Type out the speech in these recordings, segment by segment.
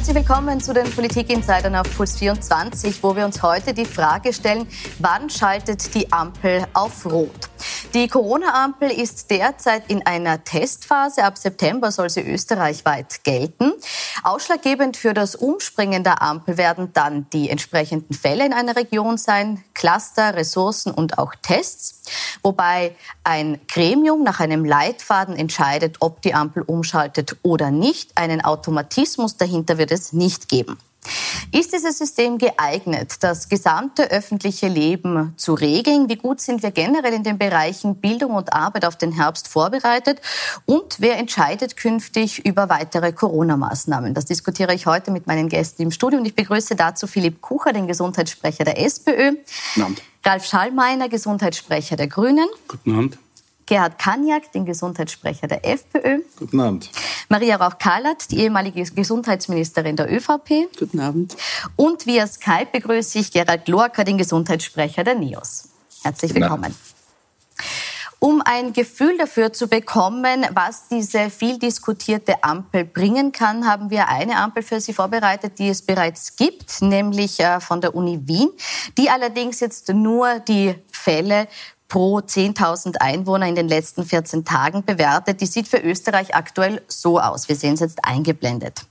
Herzlich willkommen zu den Politik-Insidern auf Puls 24, wo wir uns heute die Frage stellen, wann schaltet die Ampel auf Rot? Die Corona-Ampel ist derzeit in einer Testphase. Ab September soll sie österreichweit gelten. Ausschlaggebend für das Umspringen der Ampel werden dann die entsprechenden Fälle in einer Region sein, Cluster, Ressourcen und auch Tests. Wobei ein Gremium nach einem Leitfaden entscheidet, ob die Ampel umschaltet oder nicht. Einen Automatismus dahinter wird es nicht geben. Ist dieses System geeignet, das gesamte öffentliche Leben zu regeln? Wie gut sind wir generell in den Bereichen Bildung und Arbeit auf den Herbst vorbereitet? Und wer entscheidet künftig über weitere Corona-Maßnahmen? Das diskutiere ich heute mit meinen Gästen im Studio und ich begrüße dazu Philipp Kucher, den Gesundheitssprecher der SPÖ. Guten Abend. Ralf Schallmeiner, Gesundheitssprecher der Grünen. Guten Abend. Gerhard Kaniak, den Gesundheitssprecher der FPÖ. Guten Abend. Maria Rauch-Kallert, die ehemalige Gesundheitsministerin der ÖVP. Guten Abend. Und via Skype begrüße ich Gerald Lorca, den Gesundheitssprecher der NEOS. Herzlich willkommen. Um ein Gefühl dafür zu bekommen, was diese viel diskutierte Ampel bringen kann, haben wir eine Ampel für Sie vorbereitet, die es bereits gibt, nämlich äh, von der Uni Wien, die allerdings jetzt nur die Fälle pro 10.000 Einwohner in den letzten 14 Tagen bewertet. Die sieht für Österreich aktuell so aus. Wir sehen es jetzt eingeblendet.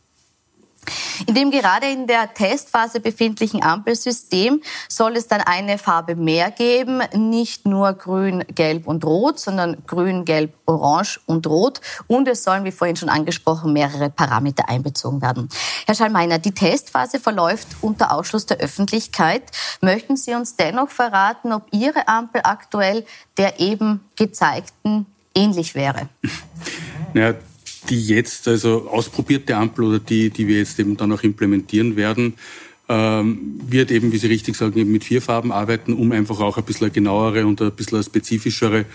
In dem gerade in der Testphase befindlichen Ampelsystem soll es dann eine Farbe mehr geben, nicht nur grün, gelb und rot, sondern grün, gelb, orange und rot. Und es sollen, wie vorhin schon angesprochen, mehrere Parameter einbezogen werden. Herr Schallmeiner, die Testphase verläuft unter Ausschluss der Öffentlichkeit. Möchten Sie uns dennoch verraten, ob Ihre Ampel aktuell der eben gezeigten ähnlich wäre? Ja, die jetzt also ausprobierte Ampel oder die, die wir jetzt eben dann auch implementieren werden, ähm, wird eben, wie Sie richtig sagen, eben mit vier Farben arbeiten, um einfach auch ein bisschen eine genauere und ein bisschen eine spezifischere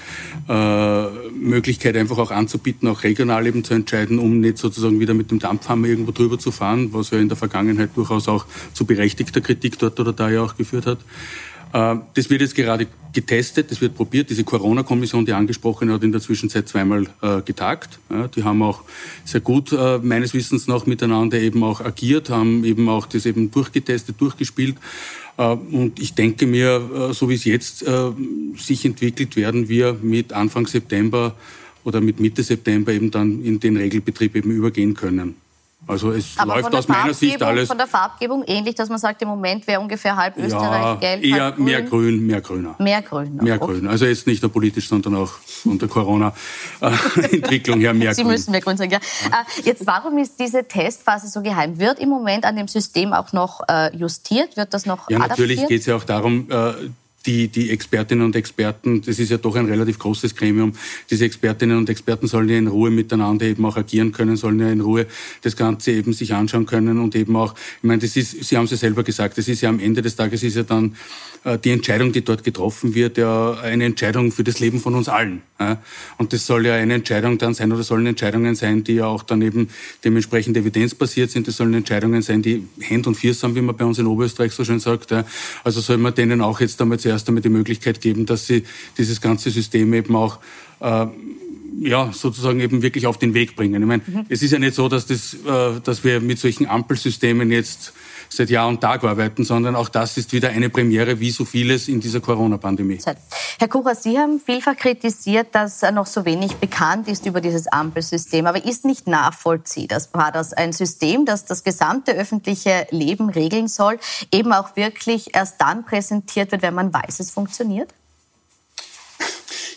äh, Möglichkeit einfach auch anzubieten, auch regional eben zu entscheiden, um nicht sozusagen wieder mit dem Dampfhammer irgendwo drüber zu fahren, was ja in der Vergangenheit durchaus auch zu berechtigter Kritik dort oder da ja auch geführt hat. Äh, das wird jetzt gerade getestet, das wird probiert. Diese Corona-Kommission, die angesprochen hat, in der Zwischenzeit zweimal äh, getagt. Die haben auch sehr gut äh, meines Wissens nach miteinander eben auch agiert, haben eben auch das eben durchgetestet, durchgespielt. Und ich denke mir, so wie es jetzt sich entwickelt, werden wir mit Anfang September oder mit Mitte September eben dann in den Regelbetrieb eben übergehen können. Also es Aber läuft aus meiner Sicht alles. Von der Farbgebung ähnlich, dass man sagt, im Moment wäre ungefähr halb Österreich ja, gelb. Eher grün. mehr grün, mehr grüner. Mehr grün. Mehr okay. grün. Also jetzt nicht nur politisch, sondern auch unter Corona-Entwicklung her mehr Sie grün. Sie müssen mehr grün sagen, ja. Äh, jetzt, warum ist diese Testphase so geheim? Wird im Moment an dem System auch noch äh, justiert? Wird das noch Ja, natürlich geht es ja auch darum, äh, die, die Expertinnen und Experten, das ist ja doch ein relativ großes Gremium, diese Expertinnen und Experten sollen ja in Ruhe miteinander eben auch agieren können, sollen ja in Ruhe das Ganze eben sich anschauen können und eben auch, ich meine, das ist, Sie haben es ja selber gesagt, das ist ja am Ende des Tages ist ja dann äh, die Entscheidung, die dort getroffen wird, ja eine Entscheidung für das Leben von uns allen. Und das soll ja eine Entscheidung dann sein oder sollen Entscheidungen sein, die ja auch dann eben dementsprechend evidenzbasiert sind. Das sollen Entscheidungen sein, die Hand und Viers haben, wie man bei uns in Oberösterreich so schön sagt. Also soll man denen auch jetzt einmal zuerst einmal die Möglichkeit geben, dass sie dieses ganze System eben auch äh, ja, sozusagen eben wirklich auf den Weg bringen. Ich meine, mhm. es ist ja nicht so, dass, das, äh, dass wir mit solchen Ampelsystemen jetzt seit Jahr und Tag arbeiten, sondern auch das ist wieder eine Premiere, wie so vieles in dieser Corona-Pandemie. Herr Kucher, Sie haben vielfach kritisiert, dass noch so wenig bekannt ist über dieses Ampelsystem. Aber ist nicht nachvollziehbar, war das ein System, das das gesamte öffentliche Leben regeln soll, eben auch wirklich erst dann präsentiert wird, wenn man weiß, es funktioniert?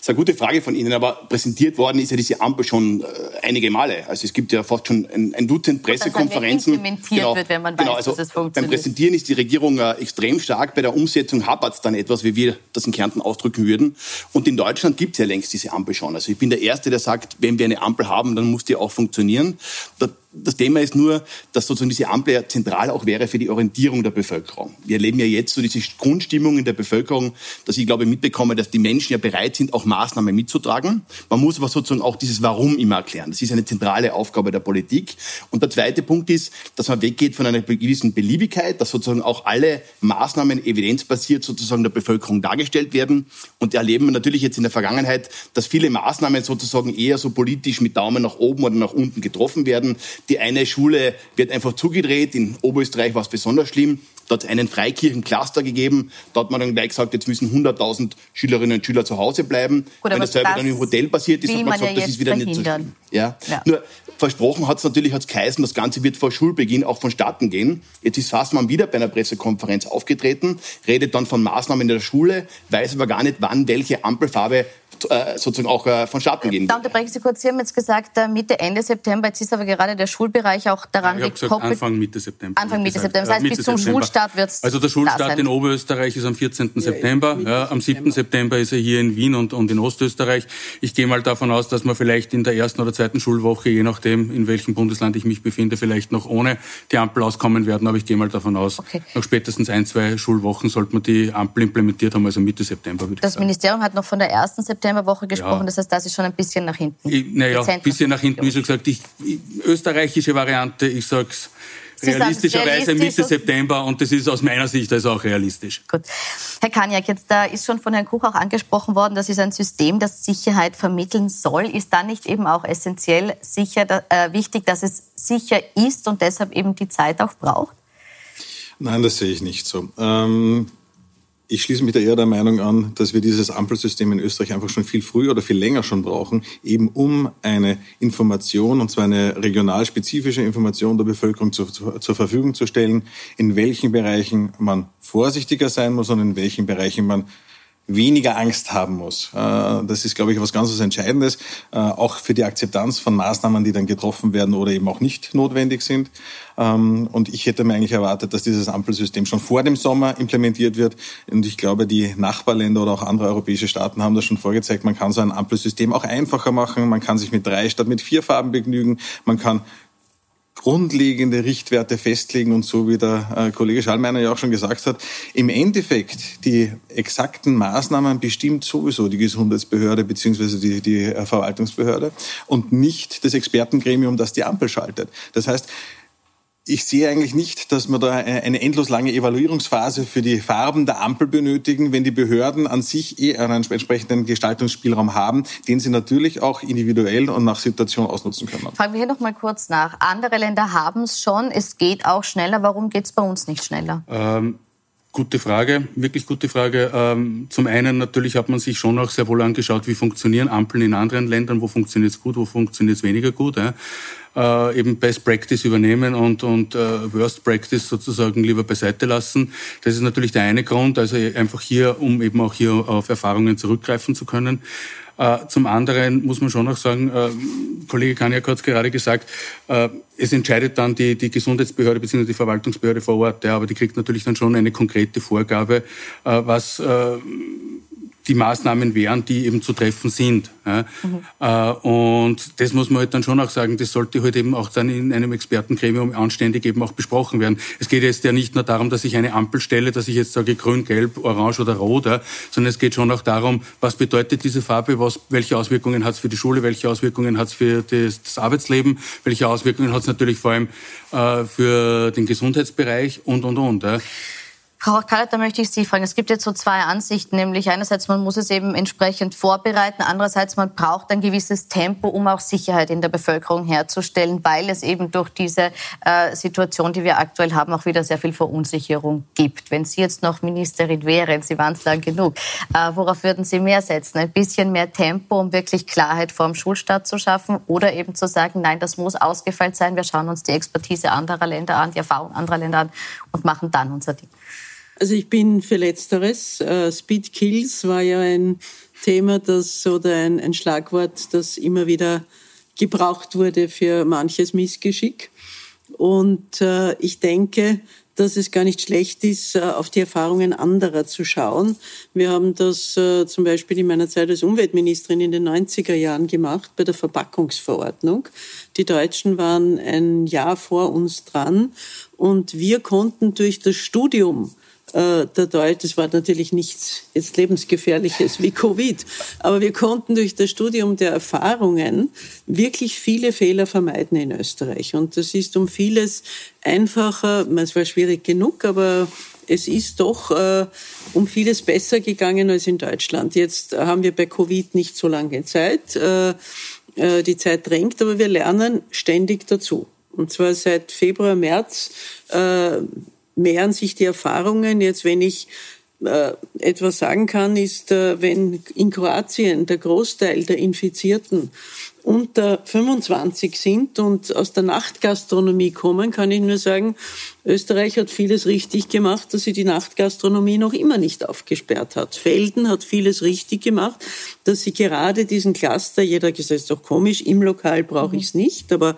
Ist eine gute Frage von Ihnen, aber präsentiert worden ist ja diese Ampel schon äh, einige Male. Also es gibt ja fast schon ein, ein Dutzend Pressekonferenzen. Dass implementiert genau, wird, wenn man genau, weiß, also dass es funktioniert. Beim Präsentieren ist die Regierung äh, extrem stark, bei der Umsetzung hapert es dann etwas, wie wir das in Kärnten ausdrücken würden. Und in Deutschland gibt es ja längst diese Ampel schon. Also ich bin der Erste, der sagt, wenn wir eine Ampel haben, dann muss die auch funktionieren. Da das Thema ist nur, dass sozusagen diese Ampel ja zentral auch wäre für die Orientierung der Bevölkerung. Wir erleben ja jetzt so diese Grundstimmung in der Bevölkerung, dass ich glaube mitbekomme, dass die Menschen ja bereit sind, auch Maßnahmen mitzutragen. Man muss aber sozusagen auch dieses Warum immer erklären. Das ist eine zentrale Aufgabe der Politik. Und der zweite Punkt ist, dass man weggeht von einer gewissen Beliebigkeit, dass sozusagen auch alle Maßnahmen evidenzbasiert sozusagen der Bevölkerung dargestellt werden. Und erleben wir natürlich jetzt in der Vergangenheit, dass viele Maßnahmen sozusagen eher so politisch mit Daumen nach oben oder nach unten getroffen werden Die eine Schule wird einfach zugedreht. In Oberösterreich war es besonders schlimm. Dort hat es einen Freikirchencluster gegeben. Da hat man dann gleich gesagt, jetzt müssen 100.000 Schülerinnen und Schüler zu Hause bleiben. Gut, Wenn das selber dann im Hotel passiert ist, hat man gesagt, ja das ist wieder verhindern. nicht so schlimm. Ja? ja. Nur versprochen hat es natürlich hat's geheißen, das Ganze wird vor Schulbeginn auch vonstatten gehen. Jetzt ist Fassmann wieder bei einer Pressekonferenz aufgetreten, redet dann von Maßnahmen in der Schule, weiß aber gar nicht, wann welche Ampelfarbe äh, sozusagen auch äh, vonstatten gehen. Da unterbreche ich Sie kurz. Sie haben jetzt gesagt, äh, Mitte, Ende September. Jetzt ist aber gerade der Schulbereich auch daran ja, gekoppelt. Anfang, Mitte September. Anfang, Mitte September. Das heißt, bis zum September. Schulstart wird es Also der Schulstart in Oberösterreich ist am 14. Ja, September. Ja, am 7. September ist er hier in Wien und, und in Ostösterreich. Ich gehe mal davon aus, dass man vielleicht in der ersten oder zweiten Schulwoche, je nachdem, in welchem Bundesland ich mich befinde, vielleicht noch ohne die Ampel auskommen werden. Aber ich gehe mal davon aus, okay. nach spätestens ein, zwei Schulwochen sollte man die Ampel implementiert haben, also Mitte September. Würde das Ministerium hat noch von der ersten Septemberwoche gesprochen. Das heißt, das ist schon ein bisschen nach hinten. Naja, ein bisschen nach hinten, wie schon gesagt. Ich, österreichische Variante, ich sage es realistischerweise Mitte September und das ist aus meiner Sicht also auch realistisch. Gut. Herr Kaniak, jetzt da ist schon von Herrn Kuch auch angesprochen worden, das ist ein System, das Sicherheit vermitteln soll. Ist da nicht eben auch essentiell sicher, äh, wichtig, dass es sicher ist und deshalb eben die Zeit auch braucht? Nein, das sehe ich nicht so. Ähm, ich schließe mich da eher der Meinung an, dass wir dieses Ampelsystem in Österreich einfach schon viel früher oder viel länger schon brauchen, eben um eine Information, und zwar eine regional spezifische Information der Bevölkerung zu, zu, zur Verfügung zu stellen, in welchen Bereichen man vorsichtiger sein muss und in welchen Bereichen man weniger Angst haben muss. Äh, das ist, glaube ich, was ganz was Entscheidendes, äh, auch für die Akzeptanz von Maßnahmen, die dann getroffen werden oder eben auch nicht notwendig sind. Ähm, und ich hätte mir eigentlich erwartet, dass dieses Ampelsystem schon vor dem Sommer implementiert wird. Und ich glaube, die Nachbarländer oder auch andere europäische Staaten haben das schon vorgezeigt. Man kann so ein Ampelsystem auch einfacher machen. Man kann sich mit drei statt mit vier Farben begnügen. Man kann grundlegende Richtwerte festlegen und so wie der äh, Kollege Schallmeiner ja auch schon gesagt hat, im Endeffekt die exakten Maßnahmen bestimmt sowieso die Gesundheitsbehörde beziehungsweise die, die äh, Verwaltungsbehörde und nicht das Expertengremium, das die Ampel schaltet. Das heißt, ich sehe eigentlich nicht, dass wir da eine endlos lange Evaluierungsphase für die Farben der Ampel benötigen, wenn die Behörden an sich eh einen entsprechenden Gestaltungsspielraum haben, den sie natürlich auch individuell und nach Situation ausnutzen können. Fragen wir hier noch mal kurz nach. Andere Länder haben es schon, es geht auch schneller. Warum geht es bei uns nicht schneller? Ähm Gute Frage, wirklich gute Frage. Ähm, zum einen natürlich hat man sich schon auch sehr wohl angeschaut, wie funktionieren Ampeln in anderen Ländern, wo funktioniert es gut, wo funktioniert es weniger gut. Äh, eben Best Practice übernehmen und, und äh, Worst Practice sozusagen lieber beiseite lassen. Das ist natürlich der eine Grund, also einfach hier, um eben auch hier auf Erfahrungen zurückgreifen zu können. Äh, zum anderen muss man schon auch sagen, äh, Kollege Kaniak hat es gerade gesagt, äh, es entscheidet dann die, die Gesundheitsbehörde bzw. die Verwaltungsbehörde vor Ort, ja, aber die kriegt natürlich dann schon eine konkrete Vorgabe, äh, was äh, die Maßnahmen wären, die eben zu treffen sind. Ja. Mhm. Und das muss man halt dann schon auch sagen, das sollte halt eben auch dann in einem Expertengremium anständig eben auch besprochen werden. Es geht jetzt ja nicht nur darum, dass ich eine Ampel stelle, dass ich jetzt sage grün, gelb, orange oder rot, ja, sondern es geht schon auch darum, was bedeutet diese Farbe, was, welche Auswirkungen hat es für die Schule, welche Auswirkungen hat es für das, das, Arbeitsleben, welche Auswirkungen hat es natürlich vor allem äh, für den Gesundheitsbereich und, und, und. Ja. Frau Kallet, da möchte ich Sie fragen. Es gibt jetzt so zwei Ansichten, nämlich einerseits, man muss es eben entsprechend vorbereiten, andererseits, man braucht ein gewisses Tempo, um auch Sicherheit in der Bevölkerung herzustellen, weil es eben durch diese äh, Situation, die wir aktuell haben, auch wieder sehr viel Verunsicherung gibt. Wenn Sie jetzt noch Ministerin wären, Sie waren es lang genug, äh, worauf würden Sie mehr setzen? Ein bisschen mehr Tempo, um wirklich Klarheit vor dem Schulstart zu schaffen oder eben zu sagen, nein, das muss ausgefeilt sein, wir schauen uns die Expertise anderer Länder an, die Erfahrung anderer Länder an und machen dann unser Ding. Also ich bin für Letzteres. Äh, Speed Kills war ja ein Thema, das oder ein, ein Schlagwort, das immer wieder gebraucht wurde für manches Missgeschick. Und äh, ich denke, dass es gar nicht schlecht ist, äh, auf die Erfahrungen anderer zu schauen. Wir haben das zum Beispiel in meiner Zeit als Umweltministerin in den 90er Jahren gemacht bei der Verpackungsverordnung. Die Deutschen waren ein Jahr vor uns dran und wir konnten durch das Studium äh, der Deutsch, das war natürlich nichts jetzt lebensgefährliches wie Covid, aber wir konnten durch das Studium der Erfahrungen wirklich viele Fehler vermeiden in Österreich. Und das ist um vieles einfacher, es war schwierig genug, aber es ist doch äh, um vieles besser gegangen als in Deutschland. Jetzt haben wir bei Covid nicht so lange Zeit. Äh, äh die Zeit drängt, aber wir lernen ständig dazu. Und zwar seit Februar, März äh, mehren sich die Erfahrungen. Jetzt, wenn ich äh, etwas sagen kann, ist, äh, wenn in Kroatien der Großteil der Infizierten unter 25 sind und aus der Nachtgastronomie kommen, kann ich nur sagen, Österreich hat vieles richtig gemacht, dass sie die Nachtgastronomie noch immer nicht aufgesperrt hat. Felden hat vieles richtig gemacht, dass sie gerade diesen Cluster, jeder gesagt, ist doch komisch, im Lokal brauche ich es nicht, aber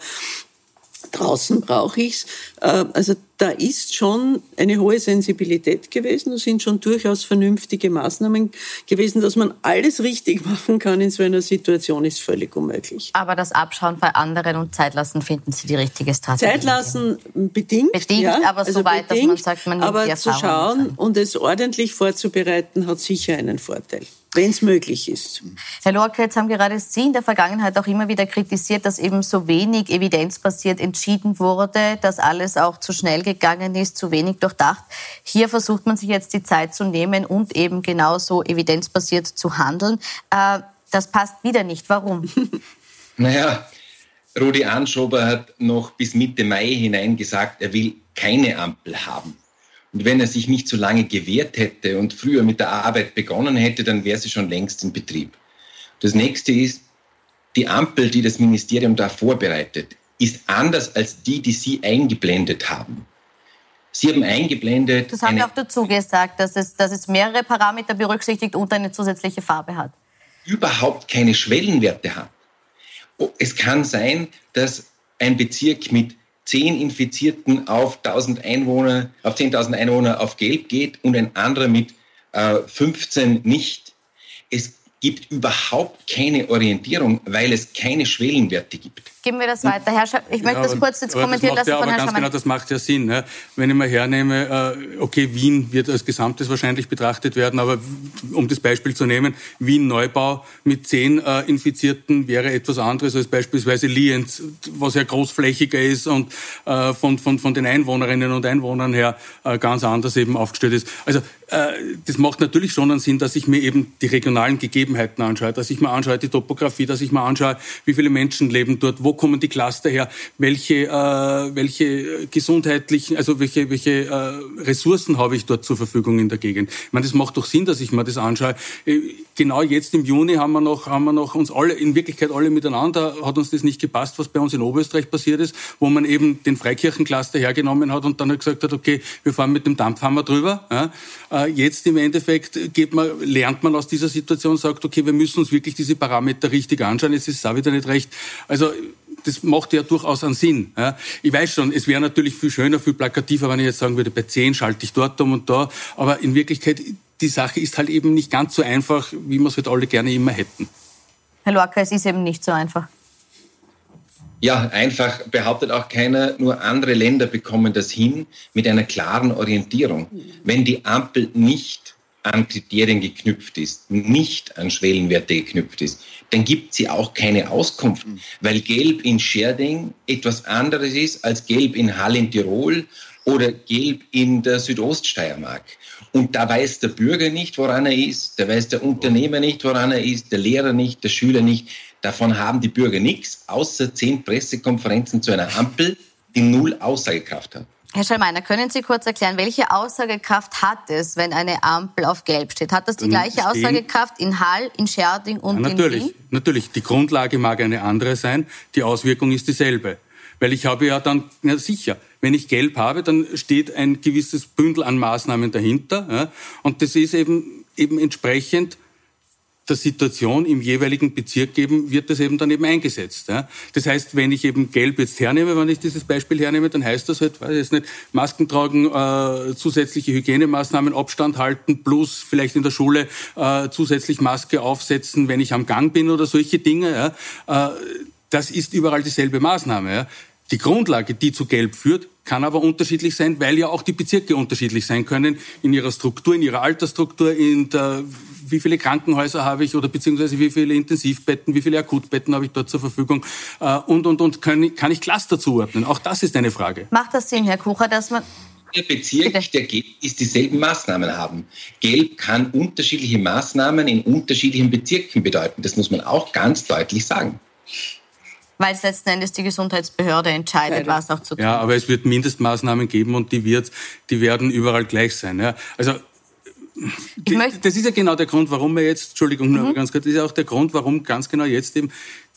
draußen brauche ich's. Äh, also da ist schon eine hohe Sensibilität gewesen. Da sind schon durchaus vernünftige Maßnahmen gewesen. Dass man alles richtig machen kann in so einer Situation, ist völlig unmöglich. Aber das Abschauen bei anderen und Zeit lassen, finden Sie die richtige Strategie? Zeit lassen bedingt. Bedingt, ja, aber also so weit, bedingt, dass man sagt, man nimmt Aber die zu schauen und es ordentlich vorzubereiten, hat sicher einen Vorteil wenn es möglich ist. Herr Lorke, jetzt haben gerade Sie in der Vergangenheit auch immer wieder kritisiert, dass eben so wenig evidenzbasiert entschieden wurde, dass alles auch zu schnell gegangen ist, zu wenig durchdacht. Hier versucht man sich jetzt die Zeit zu nehmen und eben genauso evidenzbasiert zu handeln. Äh, das passt wieder nicht. Warum? naja, Rudi Anschober hat noch bis Mitte Mai hinein gesagt, er will keine Ampel haben. Und wenn er sich nicht so lange gewehrt hätte und früher mit der Arbeit begonnen hätte, dann wäre sie schon längst in Betrieb. Das nächste ist, die Ampel, die das Ministerium da vorbereitet, ist anders als die, die Sie eingeblendet haben. Sie haben eingeblendet. Das haben wir auch dazu gesagt, dass es, dass es mehrere Parameter berücksichtigt und eine zusätzliche Farbe hat. Überhaupt keine Schwellenwerte hat. Oh, es kann sein, dass ein Bezirk mit 10 Infizierten auf 1000 Einwohner, auf 10.000 Einwohner auf Gelb geht und ein anderer mit äh, 15 nicht. Es gibt überhaupt keine Orientierung, weil es keine Schwellenwerte gibt. Geben wir das weiter. Herr Scha ich möchte ja, das kurz jetzt kommentieren lassen ja, von Herrn ganz genau, Das macht ja Sinn. Ne? Wenn ich mal hernehme, äh, okay, Wien wird als Gesamtes wahrscheinlich betrachtet werden, aber um das Beispiel zu nehmen, Wien-Neubau mit zehn äh, Infizierten wäre etwas anderes als beispielsweise Lienz, was ja großflächiger ist und äh, von, von, von den Einwohnerinnen und Einwohnern her ganz anders eben aufgestellt ist. Also das macht natürlich schon einen Sinn, dass ich mir eben die regionalen Gegebenheiten anschaue, dass ich mir anschaue die Topografie, dass ich mir anschaue, wie viele Menschen leben dort, wo kommen die Cluster her, welche, äh, welche gesundheitlichen, also welche, welche äh, Ressourcen habe ich dort zur Verfügung in der Gegend. Ich meine, das macht doch Sinn, dass ich mir das anschaue. Äh, genau jetzt im Juni haben wir noch, haben wir noch uns alle, in Wirklichkeit alle miteinander, hat uns das nicht gepasst, was bei uns in Oberösterreich passiert ist, wo man eben den Freikirchencluster hergenommen hat und dann halt gesagt hat, okay, wir fahren mit dem Dampfhammer drüber. Ja. Äh, jetzt im Endeffekt geht man, lernt man aus dieser Situation, sagt, okay, wir müssen uns wirklich diese Parameter richtig anschauen. Jetzt ist es auch wieder nicht recht. Also das macht ja durchaus einen Sinn. Ja. Ich weiß schon, es wäre natürlich viel schöner, viel plakativer, wenn ich jetzt sagen würde, bei 10 schalte ich dort um und da. Aber in Wirklichkeit, die Sache ist halt eben nicht ganz so einfach, wie wir es halt alle gerne immer hätten. Herr Lorca, es ist eben nicht so einfach. Ja, einfach behauptet auch keiner, nur andere Länder bekommen das hin mit einer klaren Orientierung. Wenn die Ampel nicht an Kriterien geknüpft ist, nicht an Schwellenwerte geknüpft ist, dann gibt sie auch keine Auskunft, mhm. weil Gelb in Scherding etwas anderes ist als Gelb in Hall in Tirol oder Gelb in der Südoststeiermark. Und da weiß der Bürger nicht, woran er ist, da weiß der Unternehmer nicht, woran er ist, der Lehrer nicht, der Schüler nicht. Davon haben die Bürger nichts, außer zehn Pressekonferenzen zu einer Ampel, die null Aussagekraft hat. Herr Schallmeiner, können Sie kurz erklären, welche Aussagekraft hat es, wenn eine Ampel auf Gelb steht? Hat das die gleiche Aussagekraft in Hall, in Scherding und ja, natürlich, in Wien? Natürlich, die Grundlage mag eine andere sein, die Auswirkung ist dieselbe. Weil ich habe ja dann, na sicher, wenn ich Gelb habe, dann steht ein gewisses Bündel an Maßnahmen dahinter. Ja, und das ist eben, eben entsprechend der Situation im jeweiligen Bezirk geben, wird das eben dann eben eingesetzt. Ja. Das heißt, wenn ich eben Gelb jetzt hernehme, wenn ich dieses Beispiel hernehme, dann heißt das halt, weiß ich nicht, Masken tragen, äh, zusätzliche Hygienemaßnahmen, Abstand halten, plus vielleicht in der Schule äh, zusätzlich Maske aufsetzen, wenn ich am Gang bin oder solche Dinge. Ja. Äh, das ist überall dieselbe Maßnahme. Ja. Die Grundlage, die zu Gelb führt, kann aber unterschiedlich sein, weil ja auch die Bezirke unterschiedlich sein können in ihrer Struktur, in ihrer Altersstruktur, in der wie viele Krankenhäuser habe ich oder beziehungsweise wie viele Intensivbetten, wie viele Akutbetten habe ich dort zur Verfügung äh, und, und, und kann, kann ich Cluster zuordnen? Auch das ist eine Frage. Macht das Sinn, Herr Kucher, dass man der Bezirk, der Gelb ist, dieselben Maßnahmen haben. Gelb kann unterschiedliche Maßnahmen in unterschiedlichen Bezirken bedeuten. Das muss man auch ganz deutlich sagen. Weil es letzten Endes die Gesundheitsbehörde entscheidet, was auch zu tun Ja, aber es wird Mindestmaßnahmen geben und die, wird, die werden überall gleich sein. Ja. Also die, das ist ja genau der Grund, warum wir jetzt, Entschuldigung, nur mhm. ganz kurz, das ist ja auch der Grund, warum ganz genau jetzt eben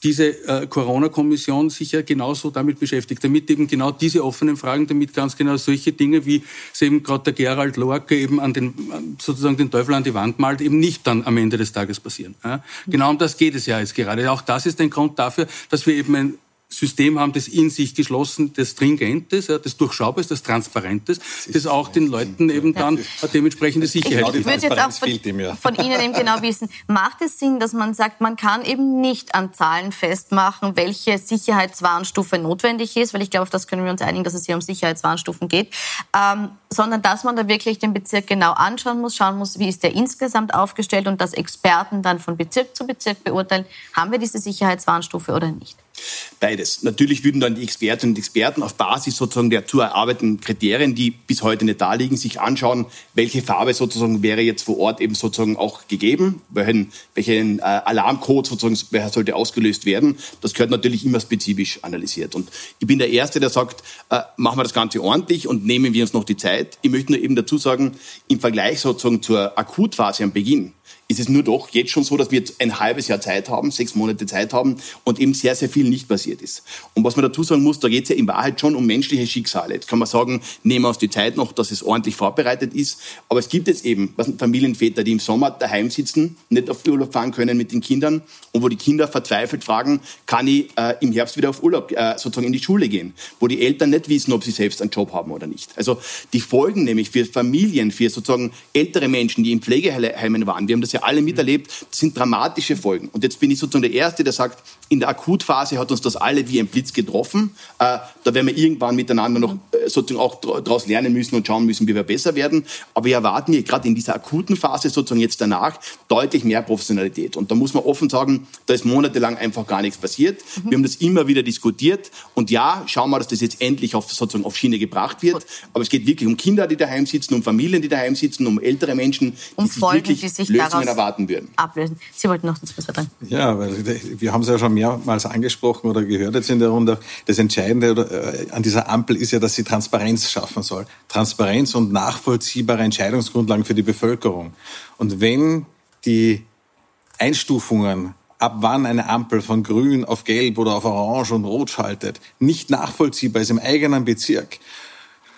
diese äh, Corona-Kommission sich ja genauso damit beschäftigt, damit eben genau diese offenen Fragen, damit ganz genau solche Dinge, wie es eben gerade der Gerald Lorke eben an den, sozusagen den Teufel an die Wand malt, eben nicht dann am Ende des Tages passieren. Ja? Genau um das geht es ja jetzt gerade. Auch das ist ein Grund dafür, dass wir eben ein System haben, das in sich geschlossen, das Stringentes, das Durchschaubares, das Transparentes, das auch den Leuten eben dann eine dementsprechende Sicherheit gibt. Ich würde jetzt auch von, von Ihnen eben genau wissen, macht es Sinn, dass man sagt, man kann eben nicht an Zahlen festmachen, welche Sicherheitswarnstufe notwendig ist, weil ich glaube, auf das können wir uns einigen, dass es hier um Sicherheitswarnstufen geht, ähm, sondern dass man da wirklich den Bezirk genau anschauen muss, schauen muss, wie ist der insgesamt aufgestellt und dass Experten dann von Bezirk zu Bezirk beurteilen, haben wir diese Sicherheitswarnstufe oder nicht. Beides. Natürlich würden dann die Expertinnen und Experten auf Basis sozusagen der zu erarbeiteten Kriterien, die bis heute nicht da liegen, sich anschauen, welche Farbe sozusagen wäre jetzt vor Ort eben sozusagen auch gegeben, welchen, welchen äh, Alarmcode sozusagen sollte ausgelöst werden. Das gehört natürlich immer spezifisch analysiert. Und ich bin der Erste, der sagt, äh, machen wir das Ganze ordentlich und nehmen wir uns noch die Zeit. Ich möchte nur eben dazu sagen, im Vergleich sozusagen zur Akutphase am Beginn, ist es nur doch jetzt schon so, dass wir jetzt ein halbes Jahr Zeit haben, sechs Monate Zeit haben und eben sehr, sehr viel nicht passiert ist. Und was man dazu sagen muss, da geht es ja in Wahrheit schon um menschliche Schicksale. Jetzt kann man sagen, nehmen wir uns die Zeit noch, dass es ordentlich vorbereitet ist. Aber es gibt jetzt eben Familienväter, die im Sommer daheim sitzen, nicht auf Urlaub fahren können mit den Kindern und wo die Kinder verzweifelt fragen, kann ich äh, im Herbst wieder auf Urlaub äh, sozusagen in die Schule gehen, wo die Eltern nicht wissen, ob sie selbst einen Job haben oder nicht. Also die Folgen nämlich für Familien, für sozusagen ältere Menschen, die in Pflegeheimen waren, wir haben das ja alle miterlebt, das sind dramatische Folgen. Und jetzt bin ich sozusagen der Erste, der sagt, in der Akutphase hat uns das alle wie ein Blitz getroffen. Äh, da werden wir irgendwann miteinander noch äh, sozusagen auch daraus lernen müssen und schauen müssen, wie wir besser werden. Aber wir erwarten hier gerade in dieser akuten Phase sozusagen jetzt danach deutlich mehr Professionalität. Und da muss man offen sagen, da ist monatelang einfach gar nichts passiert. Mhm. Wir haben das immer wieder diskutiert. Und ja, schauen wir, dass das jetzt endlich auf, sozusagen auf Schiene gebracht wird. Aber es geht wirklich um Kinder, die daheim sitzen, um Familien, die daheim sitzen, um ältere Menschen, die um sich Folgen, wirklich die sich Lösungen erwarten würden. Ablösen. Sie wollten noch was sagen. Ja, weil wir haben es ja schon mehrmals angesprochen oder gehört jetzt in der Runde. Das Entscheidende äh, an dieser Ampel ist ja, dass sie Transparenz schaffen soll. Transparenz und nachvollziehbare Entscheidungsgrundlagen für die Bevölkerung. Und wenn die Einstufungen ab wann eine Ampel von grün auf gelb oder auf orange und rot schaltet, nicht nachvollziehbar ist im eigenen Bezirk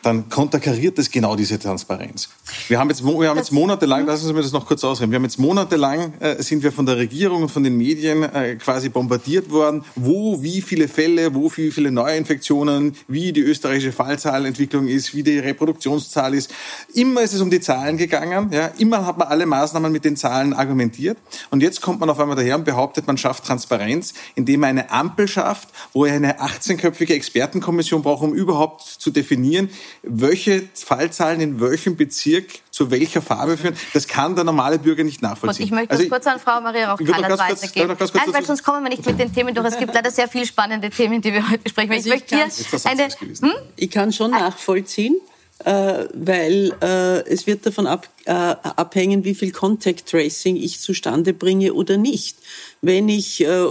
dann konterkariert das genau diese Transparenz. Wir haben jetzt, wir haben jetzt monatelang, lassen Sie mir das noch kurz ausreden, wir haben jetzt monatelang, äh, sind wir von der Regierung und von den Medien äh, quasi bombardiert worden, wo wie viele Fälle, wo wie viele Neuinfektionen, wie die österreichische Fallzahlentwicklung ist, wie die Reproduktionszahl ist. Immer ist es um die Zahlen gegangen, ja, immer hat man alle Maßnahmen mit den Zahlen argumentiert und jetzt kommt man auf einmal daher und behauptet, man schafft Transparenz, indem man eine Ampel schafft, wo er eine 18-köpfige Expertenkommission braucht, um überhaupt zu definieren, welche Fallzahlen in welchem Bezirk zu welcher Farbe führen, das kann der normale Bürger nicht nachvollziehen. Und ich möchte also, kurz an Frau Maria Rauch-Kallas weitergeben. Nein, weil sonst kommen wir nicht mit den Themen durch. Es gibt leider sehr viele spannende Themen, die wir heute besprechen. Also ich, möchte hier eine, hm? ich kann schon ah. nachvollziehen, äh, weil äh, es wird davon ab, äh, abhängen, wie viel Contact Tracing ich zustande bringe oder nicht. Wenn ich äh,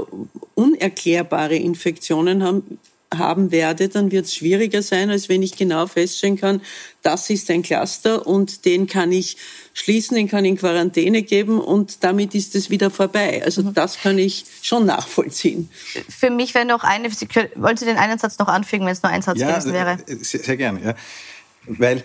unerklärbare Infektionen habe, haben werde, dann wird es schwieriger sein, als wenn ich genau feststellen kann, das ist ein Cluster und den kann ich schließen, den kann ich in Quarantäne geben und damit ist es wieder vorbei. Also mhm. das kann ich schon nachvollziehen. Für mich wäre noch eine, Sie können, wollen Sie den einen Satz noch anfügen, wenn es nur ein Satz ja, gewesen wäre? Äh, sehr, sehr gerne, ja. Weil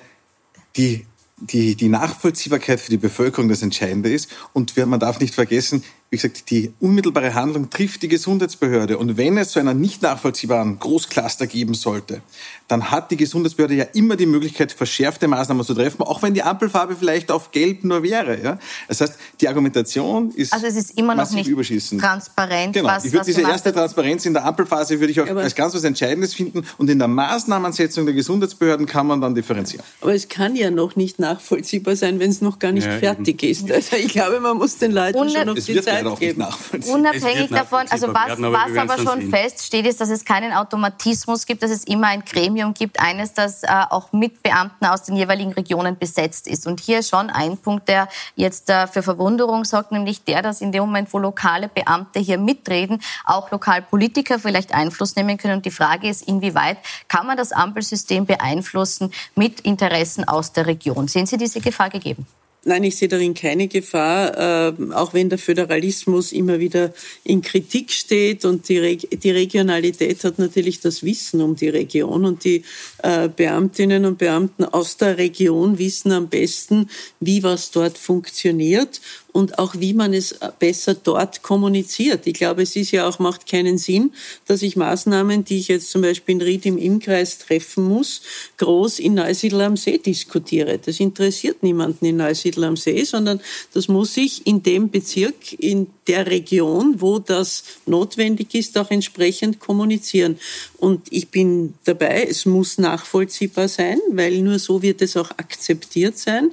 die die, die Nachvollziehbarkeit für die Bevölkerung das Entscheidende ist. Und man darf nicht vergessen, wie gesagt, die unmittelbare Handlung trifft die Gesundheitsbehörde. Und wenn es zu einer nicht nachvollziehbaren Großcluster geben sollte, dann hat die Gesundheitsbehörde ja immer die Möglichkeit, verschärfte Maßnahmen zu treffen, auch wenn die Ampelfarbe vielleicht auf gelb nur wäre. Ja? Das heißt, die Argumentation ist Also es ist immer noch nicht transparent. Genau. Was, ich würde diese erste Transparenz in der Ampelphase würde ich auch aber als ganz was Entscheidendes finden. Und in der Maßnahmensetzung der Gesundheitsbehörden kann man dann differenzieren. Aber es kann ja noch nicht nachvollziehbar sein, wenn es noch gar nicht ja, fertig eben. ist. Also ich glaube, man muss den Leuten schon noch die Zeit nicht nachvollziehbar. Unabhängig davon, also was, werden, aber, was aber schon sehen. feststeht, ist, dass es keinen Automatismus gibt, dass es immer ein Gremium gibt, eines, das äh, auch mit Beamten aus den jeweiligen Regionen besetzt ist. Und hier schon ein Punkt, der jetzt äh, für Verwunderung sorgt, nämlich der, dass in dem Moment, wo lokale Beamte hier mitreden, auch Lokalpolitiker vielleicht Einfluss nehmen können. Und die Frage ist, inwieweit kann man das Ampelsystem beeinflussen mit Interessen aus der Region? Sehen Sie diese Gefahr gegeben? Nein, ich sehe darin keine Gefahr, äh, auch wenn der Föderalismus immer wieder in Kritik steht und die, Reg die Regionalität hat natürlich das Wissen um die Region und die äh, Beamtinnen und Beamten aus der Region wissen am besten, wie was dort funktioniert und auch wie man es besser dort kommuniziert. Ich glaube, es ist ja auch, macht keinen Sinn, dass ich Maßnahmen, die ich jetzt zum Beispiel in Ried im Immkreis treffen muss, groß in Neusiedl am See diskutiere. Das interessiert niemanden in Neusiedl am See, sondern das muss ich in dem Bezirk, in der Region, wo das notwendig ist, auch entsprechend kommunizieren. Und ich bin dabei, es muss nachvollziehbar sein, weil nur so wird es auch akzeptiert sein.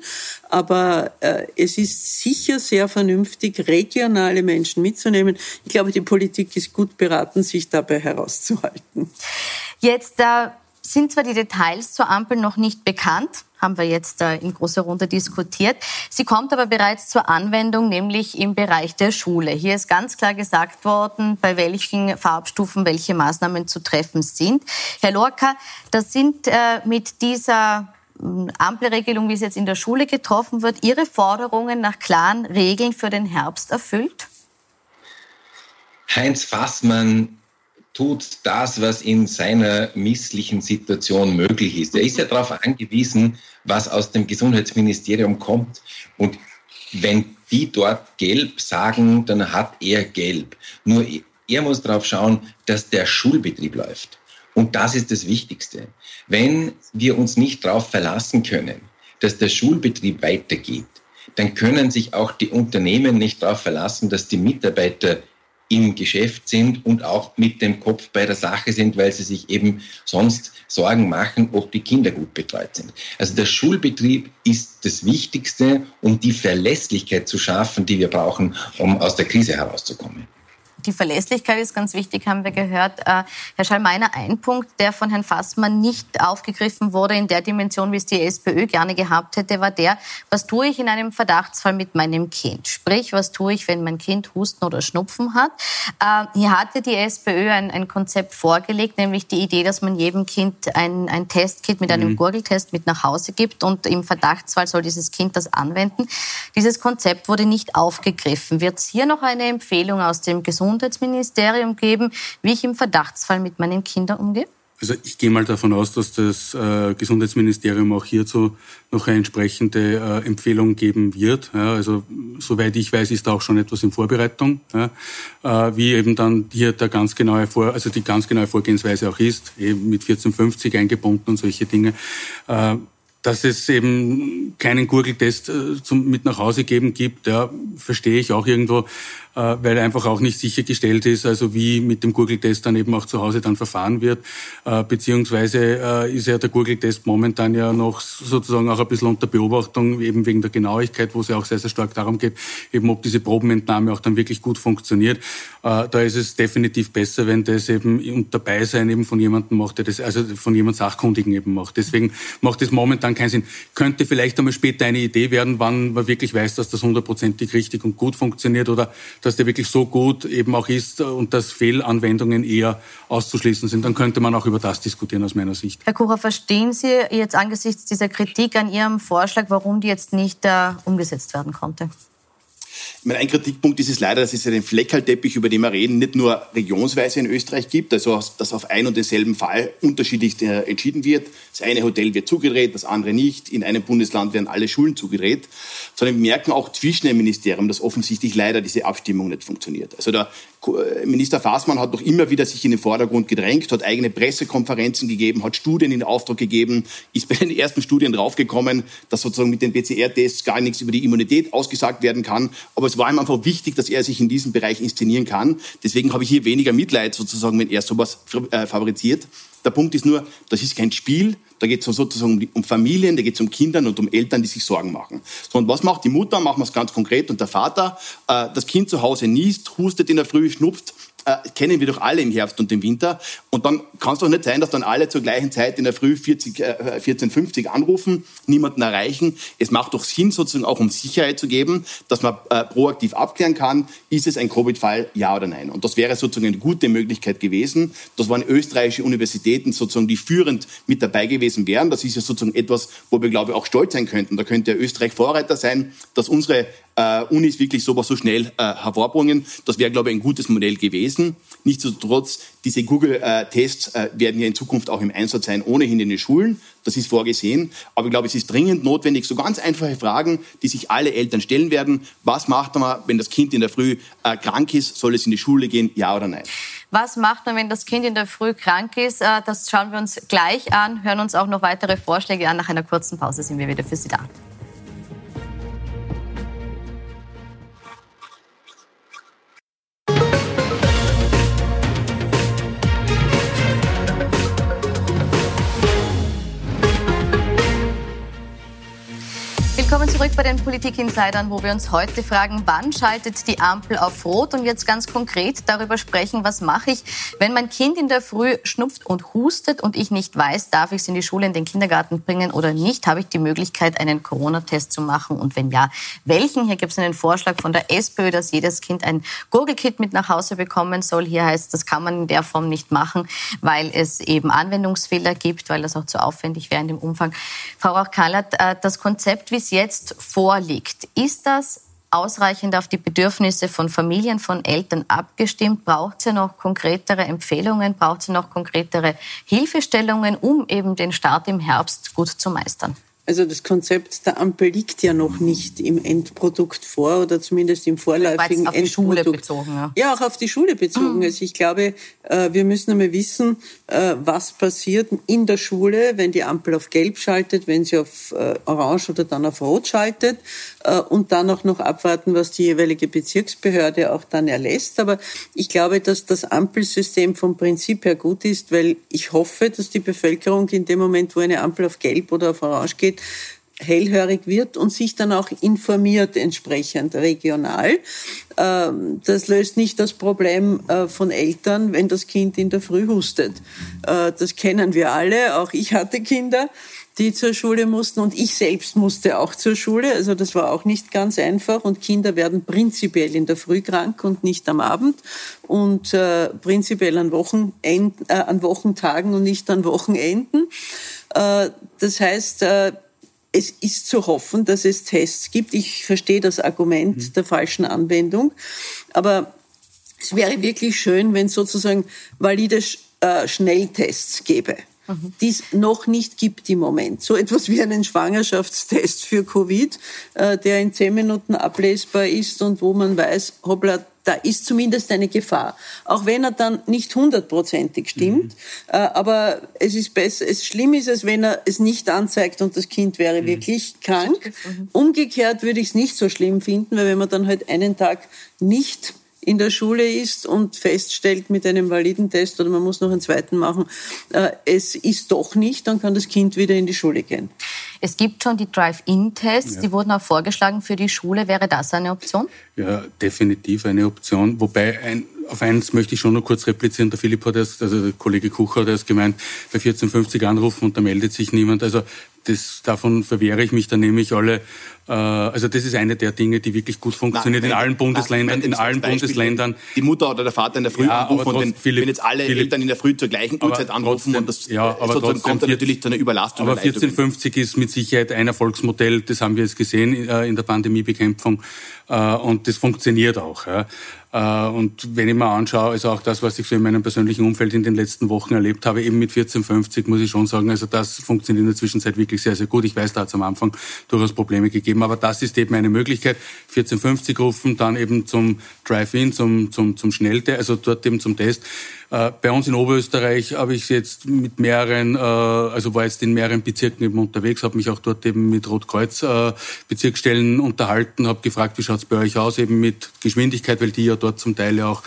Aber äh, es ist sicher sehr vernünftig, regionale Menschen mitzunehmen. Ich glaube, die Politik ist gut beraten, sich dabei herauszuhalten. Jetzt äh, sind zwar die Details zur Ampel noch nicht bekannt, haben wir jetzt äh, in großer Runde diskutiert. Sie kommt aber bereits zur Anwendung, nämlich im Bereich der Schule. Hier ist ganz klar gesagt worden, bei welchen Farbstufen welche Maßnahmen zu treffen sind. Herr Lorca, das sind äh, mit dieser ähm, Ampelregelung, wie sie jetzt in der Schule getroffen wird, Ihre Forderungen nach klaren Regeln für den Herbst erfüllt? Heinz Fassmann tut das, was in seiner misslichen Situation möglich ist. Er ist ja darauf angewiesen, was aus dem Gesundheitsministerium kommt. Und wenn die dort gelb sagen, dann hat er gelb. Nur er muss darauf schauen, dass der Schulbetrieb läuft. Und das ist das Wichtigste. Wenn wir uns nicht darauf verlassen können, dass der Schulbetrieb weitergeht, dann können sich auch die Unternehmen nicht darauf verlassen, dass die Mitarbeiter im Geschäft sind und auch mit dem Kopf bei der Sache sind, weil sie sich eben sonst Sorgen machen, ob die Kinder gut betreut sind. Also der Schulbetrieb ist das Wichtigste, um die Verlässlichkeit zu schaffen, die wir brauchen, um aus der Krise herauszukommen die Verlässlichkeit ist ganz wichtig, haben wir gehört. Äh, Herr Schallmeiner, ein Punkt, der von Herrn Fassmann nicht aufgegriffen wurde in der Dimension, wie es die SPÖ gerne gehabt hätte, war der, was tue ich in einem Verdachtsfall mit meinem Kind? Sprich, was tue ich, wenn mein Kind Husten oder Schnupfen hat? Äh, hier hatte die SPÖ ein, ein Konzept vorgelegt, nämlich die Idee, dass man jedem Kind ein, ein Testkit mit einem mhm. Gurgeltest mit nach Hause gibt und im Verdachtsfall soll dieses Kind das anwenden. Dieses Konzept wurde nicht aufgegriffen. Wird es hier noch eine Empfehlung aus dem Gesundheitsministerium Gesundheitsministerium geben, wie ich im Verdachtsfall mit meinen Kindern umgehe? Also ich gehe mal davon aus, dass das äh, Gesundheitsministerium auch hierzu noch eine entsprechende äh, Empfehlung geben wird. Ja, also soweit ich weiß, ist da auch schon etwas in Vorbereitung, ja, äh, wie eben dann hier der ganz genaue Vor also die ganz genaue Vorgehensweise auch ist, eben mit 1450 eingebunden und solche Dinge. Dass es eben keinen Gurgeltest äh, zum, mit nach Hause geben gibt, ja, verstehe ich auch irgendwo. Äh, weil einfach auch nicht sichergestellt ist, also wie mit dem Google-Test dann eben auch zu Hause dann verfahren wird. Äh, beziehungsweise ist ja der Google-Test momentan ja noch sozusagen auch ein bisschen unter Beobachtung, eben wegen der Genauigkeit, wo es ja auch sehr, sehr stark darum geht, eben ob diese Probenentnahme auch dann wirklich gut funktioniert. Da ist es definitiv besser, wenn das eben unter Beisein eben von jemandem macht, der das, also von jemand Sachkundigen eben macht. Deswegen macht es momentan keinen Sinn. Könnte vielleicht einmal später eine Idee werden, wann man wirklich weiß, dass das hundertprozentig richtig und gut funktioniert oder dass der wirklich so gut eben auch ist und dass Fehlanwendungen eher auszuschließen sind, dann könnte man auch über das diskutieren aus meiner Sicht. Herr Kucher, verstehen Sie jetzt angesichts dieser Kritik an Ihrem Vorschlag, warum die jetzt nicht äh, umgesetzt werden konnte? Mein ein Kritikpunkt ist es leider, dass es den Fleckerlteppich, über den wir reden, nicht nur regionsweise in Österreich gibt, also dass auf ein und denselben Fall unterschiedlich äh, entschieden wird. Das eine Hotel wird zugedreht, das andere nicht. In einem Bundesland werden alle Schulen zugedreht. Sondern wir merken auch zwischen dem Ministerium, dass offensichtlich leider diese Abstimmung nicht funktioniert. Also der äh, Minister Faßmann hat doch immer wieder sich in den Vordergrund gedrängt, hat eigene Pressekonferenzen gegeben, hat Studien in Auftrag gegeben, ist bei den ersten Studien draufgekommen, dass sozusagen mit den PCR-Tests gar nichts über die Immunität ausgesagt werden kann. Aber das war ihm einfach wichtig, dass er sich in diesem Bereich inszenieren kann. Deswegen habe ich hier weniger Mitleid sozusagen, wenn er sowas äh, fabriziert. Der Punkt ist nur, das ist kein Spiel, da geht es sozusagen um Familien, da geht es um Kinder und um Eltern, die sich Sorgen machen. So, und was macht die Mutter? Machen wir es ganz konkret. Und der Vater, äh, das Kind zu Hause niest, hustet in der Früh, schnupft, äh, kennen wir doch alle im Herbst und im Winter. Und dann kann es doch nicht sein, dass dann alle zur gleichen Zeit in der Früh 40, äh, 1450 anrufen, niemanden erreichen. Es macht doch Sinn, sozusagen auch um Sicherheit zu geben, dass man äh, proaktiv abklären kann, ist es ein Covid-Fall, ja oder nein. Und das wäre sozusagen eine gute Möglichkeit gewesen. Das waren österreichische Universitäten sozusagen, die führend mit dabei gewesen wären. Das ist ja sozusagen etwas, wo wir, glaube ich, auch stolz sein könnten. Da könnte ja Österreich Vorreiter sein, dass unsere äh, Unis wirklich sowas so schnell äh, hervorbringen. Das wäre, glaube ich, ein gutes Modell gewesen. Nichtsdestotrotz, diese Google-Tests äh, werden ja in Zukunft auch im Einsatz sein, ohnehin in den Schulen. Das ist vorgesehen. Aber ich glaube, es ist dringend notwendig, so ganz einfache Fragen, die sich alle Eltern stellen werden. Was macht man, wenn das Kind in der Früh äh, krank ist? Soll es in die Schule gehen? Ja oder nein? Was macht man, wenn das Kind in der Früh krank ist? Äh, das schauen wir uns gleich an, hören uns auch noch weitere Vorschläge an. Nach einer kurzen Pause sind wir wieder für Sie da. Bei den Politik-Insidern, wo wir uns heute fragen, wann schaltet die Ampel auf Rot? Und jetzt ganz konkret darüber sprechen, was mache ich, wenn mein Kind in der Früh schnupft und hustet und ich nicht weiß, darf ich es in die Schule, in den Kindergarten bringen oder nicht? Habe ich die Möglichkeit, einen Corona-Test zu machen? Und wenn ja, welchen? Hier gibt es einen Vorschlag von der SPÖ, dass jedes Kind ein Gurgelkit mit nach Hause bekommen soll. Hier heißt, das kann man in der Form nicht machen, weil es eben Anwendungsfehler gibt, weil das auch zu aufwendig wäre in dem Umfang. Frau Rauch-Kallert, äh, das Konzept, wie es jetzt jetzt vorliegt, ist das ausreichend auf die Bedürfnisse von Familien, von Eltern abgestimmt? Braucht es noch konkretere Empfehlungen? Braucht es noch konkretere Hilfestellungen, um eben den Start im Herbst gut zu meistern? Also das Konzept der Ampel liegt ja noch nicht im Endprodukt vor oder zumindest im vorläufigen auf Endprodukt. Die Schule bezogen, ja. ja, auch auf die Schule bezogen. Mhm. Also ich glaube, äh, wir müssen einmal wissen, äh, was passiert in der Schule, wenn die Ampel auf Gelb schaltet, wenn sie auf äh, Orange oder dann auf Rot schaltet und dann auch noch abwarten, was die jeweilige Bezirksbehörde auch dann erlässt. Aber ich glaube, dass das Ampelsystem vom Prinzip her gut ist, weil ich hoffe, dass die Bevölkerung in dem Moment, wo eine Ampel auf Gelb oder auf Orange geht, hellhörig wird und sich dann auch informiert entsprechend regional. Ähm, das löst nicht das Problem äh, von Eltern, wenn das Kind in der Früh hustet. Äh, das kennen wir alle. Auch ich hatte Kinder, die zur Schule mussten und ich selbst musste auch zur Schule. Also das war auch nicht ganz einfach und Kinder werden prinzipiell in der Früh krank und nicht am Abend und äh, prinzipiell an, Wochenend, an Wochentagen und nicht an Wochenenden. Das heißt, es ist zu hoffen, dass es Tests gibt. Ich verstehe das Argument mhm. der falschen Anwendung, aber es wäre wirklich schön, wenn es sozusagen valide äh, Schnelltests gäbe. Mhm. die es noch nicht gibt im Moment. So etwas wie einen Schwangerschaftstest für Covid, äh, der in zehn Minuten ablesbar ist und wo man weiß, hoppla, da ist zumindest eine Gefahr. Auch wenn er dann nicht hundertprozentig stimmt. Mhm. Äh, aber es ist besser, es schlimm ist es, wenn er es nicht anzeigt und das Kind wäre mhm. wirklich krank. Mhm. Umgekehrt würde ich es nicht so schlimm finden, weil wenn man dann halt einen Tag nicht in der Schule ist und feststellt mit einem validen Test oder man muss noch einen zweiten machen, äh, es ist doch nicht, dann kann das Kind wieder in die Schule gehen. Es gibt schon die Drive-In-Tests, ja. die wurden auch vorgeschlagen für die Schule. Wäre das eine Option? Ja, definitiv eine Option. Wobei ein, auf eins möchte ich schon noch kurz replizieren. Der Philipp hat erst, also der Kollege Kucher hat erst gemeint, bei 1450 anrufen und da meldet sich niemand. Also das, davon verwehre ich mich, da nehme ich alle, äh, also das ist eine der Dinge, die wirklich gut funktioniert nein, in allen Bundesländern, nein, in allen Bundesländern. Die Mutter oder der Vater in der Früh ja, anrufen und wenn, Philipp, wenn, jetzt alle Philipp, Eltern in der Früh zur gleichen Uhrzeit anrufen trotzdem, und das ja, aber trotzdem, kommt dann natürlich zu einer Überlastung. Aber 1450 ist mit Sicherheit ein Erfolgsmodell, das haben wir jetzt gesehen äh, in der Pandemiebekämpfung äh, und das funktioniert auch. Ja. Äh, und wenn ich mir anschaue, also auch das, was ich so in meinem persönlichen Umfeld in den letzten Wochen erlebt habe, eben mit 1450, muss ich schon sagen, also das funktioniert in der Zwischenzeit wirklich sehr, sehr gut. Ich weiß, da hat es am Anfang durchaus Probleme gegeben geben. Aber das ist eben eine Möglichkeit. 1450 rufen, dann eben zum Drive-In, zum, zum, zum Schnelltest, also dort eben zum Test. Äh, bei uns in Oberösterreich habe ich jetzt mit mehreren, äh, also war jetzt in mehreren Bezirken eben unterwegs, habe mich auch dort eben mit Rotkreuz äh, Bezirksstellen unterhalten, habe gefragt, wie schaut's bei euch aus eben mit Geschwindigkeit, weil die ja dort zum Teil ja auch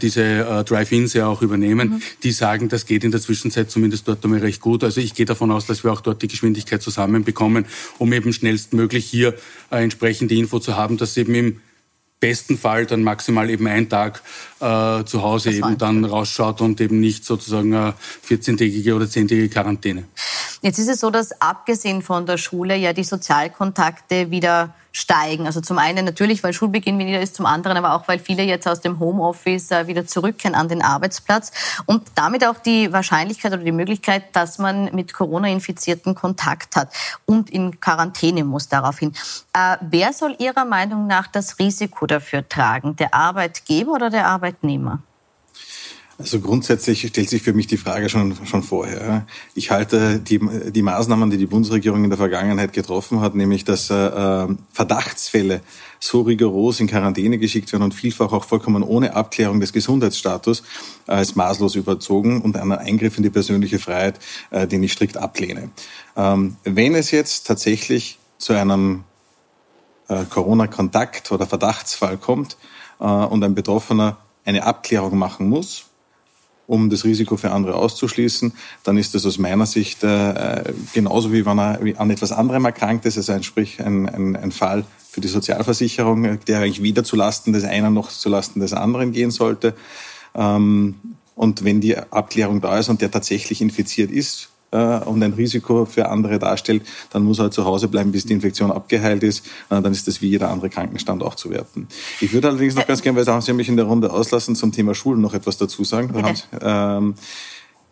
diese Drive-Ins ja auch übernehmen, mhm. die sagen, das geht in der Zwischenzeit zumindest dort einmal recht gut. Also ich gehe davon aus, dass wir auch dort die Geschwindigkeit zusammenbekommen, um eben schnellstmöglich hier entsprechende Info zu haben, dass eben im besten Fall dann maximal eben ein Tag äh, zu Hause eben dann rausschaut und eben nicht sozusagen eine 14-tägige oder 10-tägige Quarantäne. Jetzt ist es so, dass abgesehen von der Schule ja die Sozialkontakte wieder steigen. Also zum einen natürlich, weil Schulbeginn wieder ist, zum anderen aber auch, weil viele jetzt aus dem Homeoffice äh, wieder zurückkehren an den Arbeitsplatz und damit auch die Wahrscheinlichkeit oder die Möglichkeit, dass man mit Corona-Infizierten Kontakt hat und in Quarantäne muss daraufhin. Äh, wer soll Ihrer Meinung nach das Risiko dafür tragen? Der Arbeitgeber oder der Arbeitnehmer? Also grundsätzlich stellt sich für mich die Frage schon, schon vorher. Ich halte die, die Maßnahmen, die die Bundesregierung in der Vergangenheit getroffen hat, nämlich dass äh, Verdachtsfälle so rigoros in Quarantäne geschickt werden und vielfach auch vollkommen ohne Abklärung des Gesundheitsstatus als maßlos überzogen und einen Eingriff in die persönliche Freiheit, äh, den ich strikt ablehne. Ähm, wenn es jetzt tatsächlich zu einem äh, Corona-Kontakt oder Verdachtsfall kommt äh, und ein Betroffener eine Abklärung machen muss, um das Risiko für andere auszuschließen, dann ist das aus meiner Sicht äh, genauso wie wenn er an etwas anderem erkrankt ist, also ein, sprich ein, ein, ein Fall für die Sozialversicherung, der eigentlich weder zulasten des einen noch zulasten des anderen gehen sollte. Ähm, und wenn die Abklärung da ist und der tatsächlich infiziert ist, und ein Risiko für andere darstellt, dann muss er halt zu Hause bleiben, bis die Infektion abgeheilt ist. Äh, dann ist das wie jeder andere Krankenstand auch zu werten. Ich würde allerdings noch ganz gerne, weil Sie haben mich in der Runde auslassen, zum Thema Schulen noch etwas dazu sagen. Ähm,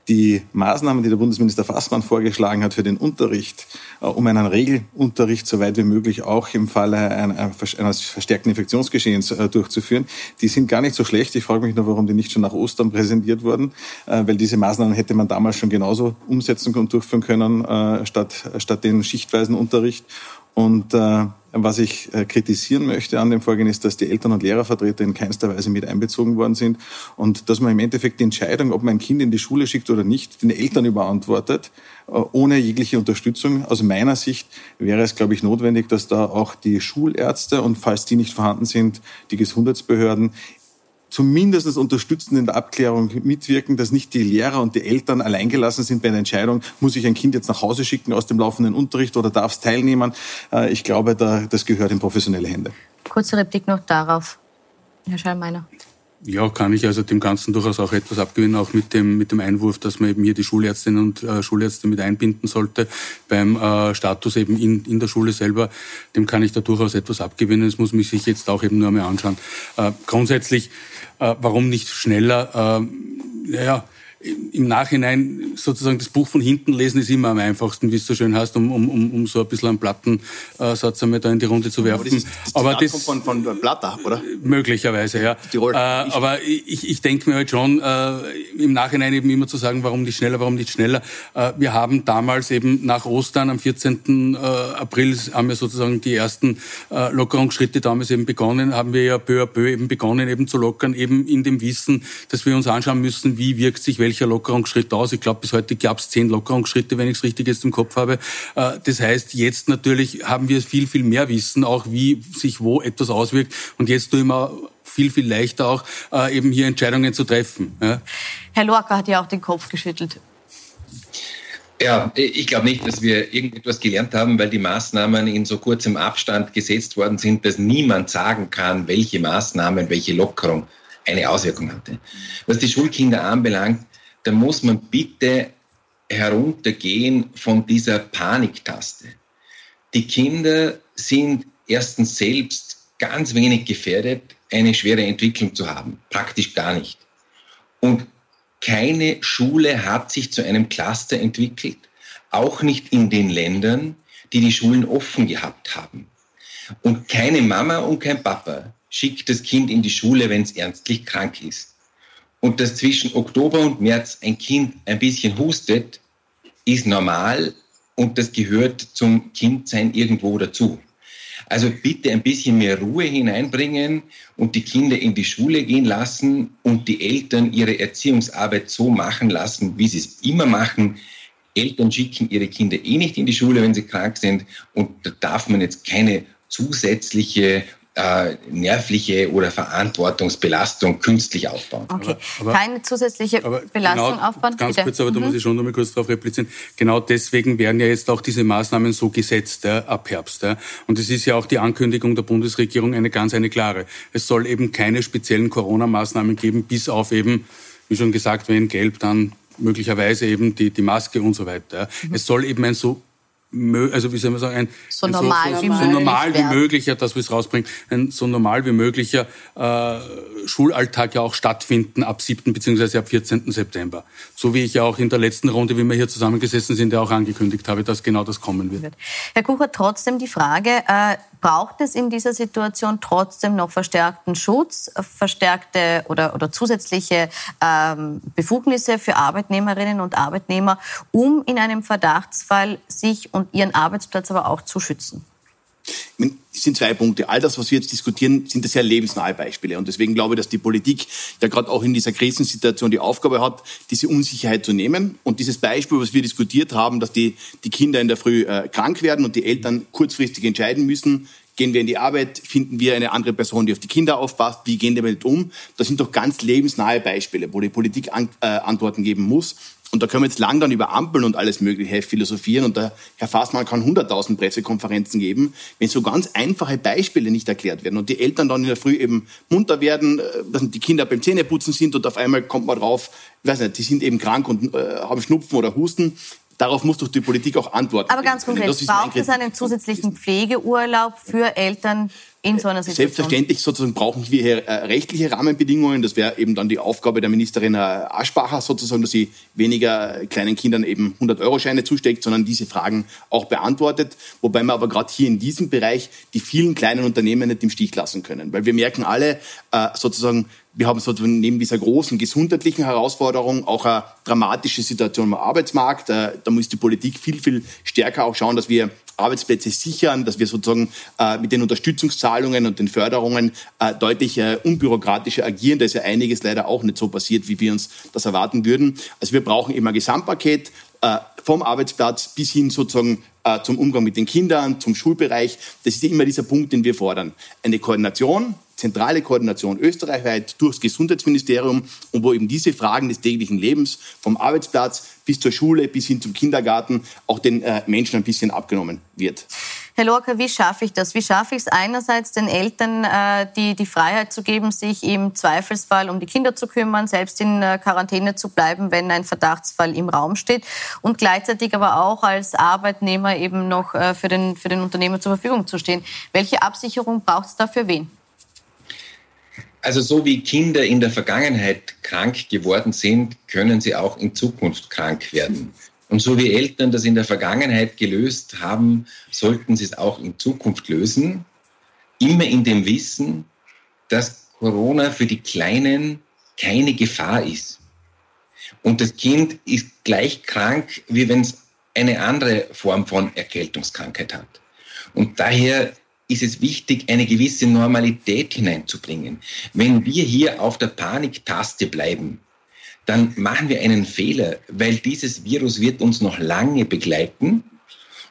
die Maßnahmen, die der Bundesminister Fassmann vorgeschlagen hat für den Unterricht, äh, um einen Regelunterricht so weit wie möglich auch im Falle eines verstärkten Infektionsgeschehens äh, durchzuführen, die sind gar nicht so schlecht. Ich frage mich nur, warum die nicht schon nach Ostern präsentiert wurden, äh, weil diese Maßnahmen hätte man damals schon genauso umsetzen und durchführen können, statt, statt den schichtweisen Unterricht. Und äh, was ich äh, kritisieren möchte an dem Vorgehen ist, dass die Eltern- und Lehrervertreter in keinster Weise mit einbezogen worden sind und dass man im Endeffekt die Entscheidung, ob man ein Kind in die Schule schickt oder nicht, den Eltern überantwortet, äh, ohne jegliche Unterstützung. Aus meiner Sicht wäre es, glaube ich, notwendig, dass da auch die Schulärzte und falls die nicht vorhanden sind, die Gesundheitsbehörden zumindest unterstützend in der Abklärung mitwirken, dass nicht die Lehrer und die Eltern alleingelassen sind bei einer Entscheidung, muss ich ein Kind jetzt nach Hause schicken aus dem laufenden Unterricht oder darf es teilnehmen. Äh, ich glaube, da, das gehört in professionelle Hände. Kurze Replik noch darauf, Herr Schallmeiner. Ja, kann ich also dem Ganzen durchaus auch etwas abgewinnen, auch mit dem, mit dem Einwurf, dass man eben hier die Schulärztinnen und äh, Schulärzte mit einbinden sollte beim äh, Status eben in, in der Schule selber. Dem kann ich da durchaus etwas abgewinnen. Das muss man sich jetzt auch eben nur einmal anschauen. Äh, grundsätzlich, warum nicht schneller? Äh, ja, im Nachhinein sozusagen das Buch von hinten lesen ist immer am einfachsten, wie es so schön heißt, um, um, um so ein bisschen einen Plattensatz einmal da in die Runde zu werfen. Aber das, ist, das, aber das von, von, Platter, oder? Möglicherweise, ja. Tirol. Äh, aber ich, ich denke mir halt schon, äh, im Nachhinein eben immer zu sagen, warum nicht schneller, warum nicht schneller. Äh, wir haben damals eben nach Ostern am 14. Äh, April haben wir sozusagen die ersten äh, Lockerungsschritte damals eben begonnen, haben wir ja peu à peu eben begonnen eben zu lockern, eben in dem Wissen, dass wir uns anschauen müssen, wie wirkt sich welche welcher Lockerungsschritt aus. Ich glaube, bis heute gab es zehn Lockerungsschritte, wenn ich es richtig jetzt im Kopf habe. Äh, das heißt, jetzt natürlich haben wir viel, viel mehr Wissen, auch wie sich wo etwas auswirkt. Und jetzt tue ich mir viel, viel leichter auch, äh, eben hier Entscheidungen zu treffen. Herr Lorca hat ja auch den Kopf geschüttelt. Ja, ich glaube nicht, dass wir irgendetwas gelernt haben, weil die Maßnahmen in so kurzem Abstand gesetzt worden sind, dass niemand sagen kann, welche Maßnahmen, welche Lockerung eine Auswirkung hatte. Was die Schulkinder anbelangt, da muss man bitte heruntergehen von dieser Paniktaste. Die Kinder sind erstens selbst ganz wenig gefährdet, eine schwere Entwicklung zu haben. Praktisch gar nicht. Und keine Schule hat sich zu einem Cluster entwickelt, auch nicht in den Ländern, die die Schulen offen gehabt haben. Und keine Mama und kein Papa schickt das Kind in die Schule, wenn es ernstlich krank ist und dass zwischen Oktober und März ein Kind ein bisschen hustet, ist normal und das gehört zum Kindsein irgendwo dazu. Also bitte ein bisschen mehr Ruhe hineinbringen und die Kinder in die Schule gehen lassen und die Eltern ihre Erziehungsarbeit so machen lassen, wie sie es immer machen. Eltern schicken ihre Kinder eh nicht in die Schule, wenn sie krank sind. Und da darf man jetzt keine zusätzliche äh, nervliche oder Verantwortungsbelastung künstlich aufbauen. Okay, aber, keine zusätzliche Belastung genau, aufbauen. Ganz Bitte. kurz, aber mhm. da muss ich schon noch mal kurz darauf replizieren. Genau deswegen werden ja jetzt auch diese Maßnahmen so gesetzt ja, ab Herbst. Ja. Und es ist ja auch die Ankündigung der Bundesregierung eine ganz eine klare. Es soll eben keine speziellen Corona-Maßnahmen geben, bis auf eben, wie schon gesagt, wenn gelb, dann möglicherweise eben die, die Maske und so weiter. Mhm. Es soll eben ein so also wie soll man sagen, ein, so, ein normal, so, so, so normal wie möglicher, dass wir es rausbringen, ein so normal wie möglicher äh, Schulalltag ja auch stattfinden ab 7. bzw. ab 14. September. So wie ich ja auch in der letzten Runde, wie wir hier zusammengesessen sind, ja auch angekündigt habe, dass genau das kommen wird. Herr Kucher, trotzdem die Frage, äh, braucht es in dieser Situation trotzdem noch verstärkten Schutz, verstärkte oder, oder zusätzliche ähm, Befugnisse für Arbeitnehmerinnen und Arbeitnehmer, um in einem Verdachtsfall sich und ihren Arbeitsplatz aber auch zu schützen? Es sind zwei Punkte. All das, was wir jetzt diskutieren, sind sehr lebensnahe Beispiele. Und deswegen glaube ich, dass die Politik ja gerade auch in dieser Krisensituation die Aufgabe hat, diese Unsicherheit zu nehmen. Und dieses Beispiel, was wir diskutiert haben, dass die, die Kinder in der Früh äh, krank werden und die Eltern kurzfristig entscheiden müssen, Gehen wir in die Arbeit, finden wir eine andere Person, die auf die Kinder aufpasst, wie gehen wir damit um? Das sind doch ganz lebensnahe Beispiele, wo die Politik an, äh, Antworten geben muss. Und da können wir jetzt lang dann über Ampeln und alles Mögliche philosophieren. Und der Herr Fassmann kann 100.000 Pressekonferenzen geben, wenn so ganz einfache Beispiele nicht erklärt werden und die Eltern dann in der Früh eben munter werden, äh, dass die Kinder beim Zähneputzen sind und auf einmal kommt man drauf, ich weiß nicht, die sind eben krank und äh, haben Schnupfen oder Husten. Darauf muss doch die Politik auch antworten. Aber ganz konkret, braucht es einen zusätzlichen Pflegeurlaub für Eltern, in so einer Situation? Selbstverständlich sozusagen brauchen wir hier äh, rechtliche Rahmenbedingungen. Das wäre eben dann die Aufgabe der Ministerin äh, Aschbacher sozusagen, dass sie weniger kleinen Kindern eben 100-Euro-Scheine zusteckt, sondern diese Fragen auch beantwortet. Wobei wir aber gerade hier in diesem Bereich die vielen kleinen Unternehmen nicht im Stich lassen können. Weil wir merken alle äh, sozusagen, wir haben sozusagen neben dieser großen gesundheitlichen Herausforderung auch eine dramatische Situation am Arbeitsmarkt. Da muss die Politik viel, viel stärker auch schauen, dass wir Arbeitsplätze sichern, dass wir sozusagen äh, mit den Unterstützungszahlungen und den Förderungen äh, deutlich äh, unbürokratischer agieren. Da ist ja einiges leider auch nicht so passiert, wie wir uns das erwarten würden. Also wir brauchen immer ein Gesamtpaket äh, vom Arbeitsplatz bis hin sozusagen äh, zum Umgang mit den Kindern, zum Schulbereich. Das ist immer dieser Punkt, den wir fordern. Eine Koordination zentrale Koordination österreichweit durchs Gesundheitsministerium und wo eben diese Fragen des täglichen Lebens vom Arbeitsplatz bis zur Schule bis hin zum Kindergarten auch den äh, Menschen ein bisschen abgenommen wird. Herr Lorca, wie schaffe ich das? Wie schaffe ich es einerseits den Eltern äh, die, die Freiheit zu geben, sich im Zweifelsfall um die Kinder zu kümmern, selbst in äh, Quarantäne zu bleiben, wenn ein Verdachtsfall im Raum steht und gleichzeitig aber auch als Arbeitnehmer eben noch äh, für, den, für den Unternehmer zur Verfügung zu stehen. Welche Absicherung braucht es da für wen? Also so wie Kinder in der Vergangenheit krank geworden sind, können sie auch in Zukunft krank werden. Und so wie Eltern das in der Vergangenheit gelöst haben, sollten sie es auch in Zukunft lösen. Immer in dem Wissen, dass Corona für die Kleinen keine Gefahr ist. Und das Kind ist gleich krank, wie wenn es eine andere Form von Erkältungskrankheit hat. Und daher ist es wichtig, eine gewisse Normalität hineinzubringen. Wenn wir hier auf der Paniktaste bleiben, dann machen wir einen Fehler, weil dieses Virus wird uns noch lange begleiten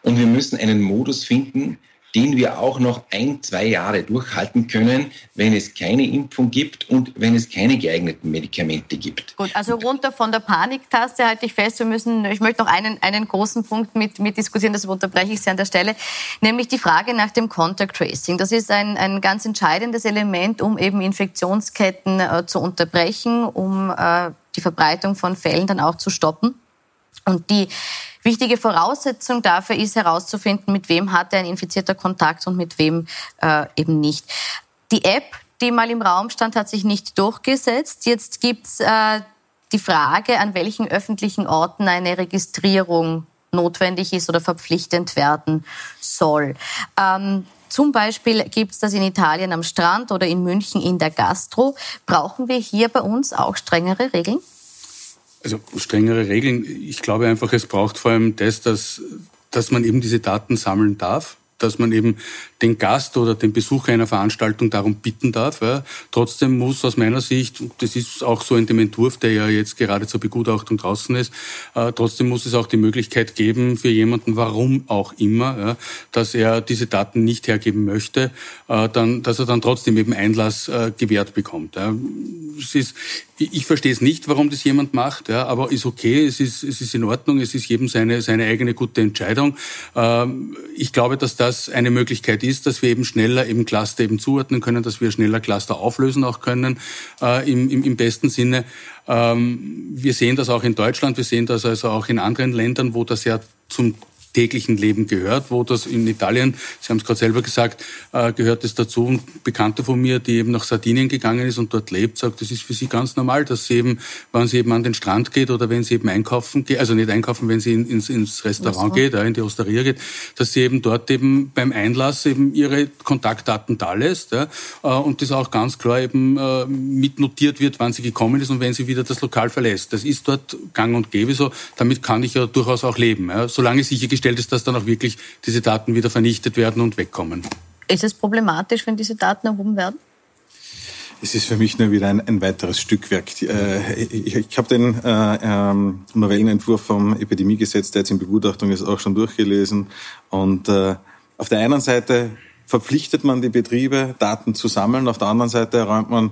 und wir müssen einen Modus finden, den wir auch noch ein, zwei Jahre durchhalten können, wenn es keine Impfung gibt und wenn es keine geeigneten Medikamente gibt. Gut, also runter von der Paniktaste halte ich fest. Wir müssen, ich möchte noch einen, einen großen Punkt mit, mit diskutieren, das unterbreche ich Sie an der Stelle, nämlich die Frage nach dem Contact Tracing. Das ist ein, ein ganz entscheidendes Element, um eben Infektionsketten äh, zu unterbrechen, um äh, die Verbreitung von Fällen dann auch zu stoppen. Und die wichtige Voraussetzung dafür ist herauszufinden, mit wem hat er ein infizierter Kontakt und mit wem äh, eben nicht. Die App, die mal im Raum stand, hat sich nicht durchgesetzt. Jetzt gibt's äh, die Frage, an welchen öffentlichen Orten eine Registrierung notwendig ist oder verpflichtend werden soll. Ähm, zum Beispiel gibt es das in Italien am Strand oder in München in der Gastro. Brauchen wir hier bei uns auch strengere Regeln? Also strengere Regeln. Ich glaube einfach, es braucht vor allem das, dass, dass man eben diese Daten sammeln darf. Dass man eben den Gast oder den Besucher einer Veranstaltung darum bitten darf. Ja. Trotzdem muss aus meiner Sicht, das ist auch so in dem Entwurf, der ja jetzt gerade zur Begutachtung draußen ist, äh, trotzdem muss es auch die Möglichkeit geben für jemanden, warum auch immer, ja, dass er diese Daten nicht hergeben möchte, äh, dann, dass er dann trotzdem eben Einlass äh, gewährt bekommt. Ja. Es ist, ich verstehe es nicht, warum das jemand macht, ja, aber ist okay, es ist, es ist in Ordnung, es ist jedem seine, seine eigene gute Entscheidung. Ähm, ich glaube, dass das eine Möglichkeit ist, dass wir eben schneller eben Cluster eben zuordnen können, dass wir schneller Cluster auflösen auch können, äh, im, im, im besten Sinne. Ähm, wir sehen das auch in Deutschland, wir sehen das also auch in anderen Ländern, wo das ja zum täglichen Leben gehört, wo das in Italien, Sie haben es gerade selber gesagt, äh, gehört es dazu. Ein Bekannter von mir, die eben nach Sardinien gegangen ist und dort lebt, sagt, das ist für sie ganz normal, dass sie eben, wenn sie eben an den Strand geht oder wenn sie eben einkaufen geht, also nicht einkaufen, wenn sie ins, ins Restaurant geht, in die Osteria geht, dass sie eben dort eben beim Einlass eben ihre Kontaktdaten da lässt ja, äh, und das auch ganz klar eben äh, mitnotiert wird, wann sie gekommen ist und wenn sie wieder das Lokal verlässt. Das ist dort gang und gäbe so. Damit kann ich ja durchaus auch leben, ja, solange sichergestellt sichergestellt ist, dass dann auch wirklich diese Daten wieder vernichtet werden und wegkommen. Ist es problematisch, wenn diese Daten erhoben werden? Es ist für mich nur wieder ein, ein weiteres Stückwerk. Äh, ich, ich habe den äh, ähm, Novellenentwurf vom Epidemiegesetz, der jetzt in Begutachtung ist, auch schon durchgelesen. Und äh, auf der einen Seite verpflichtet man die Betriebe, Daten zu sammeln. Auf der anderen Seite räumt man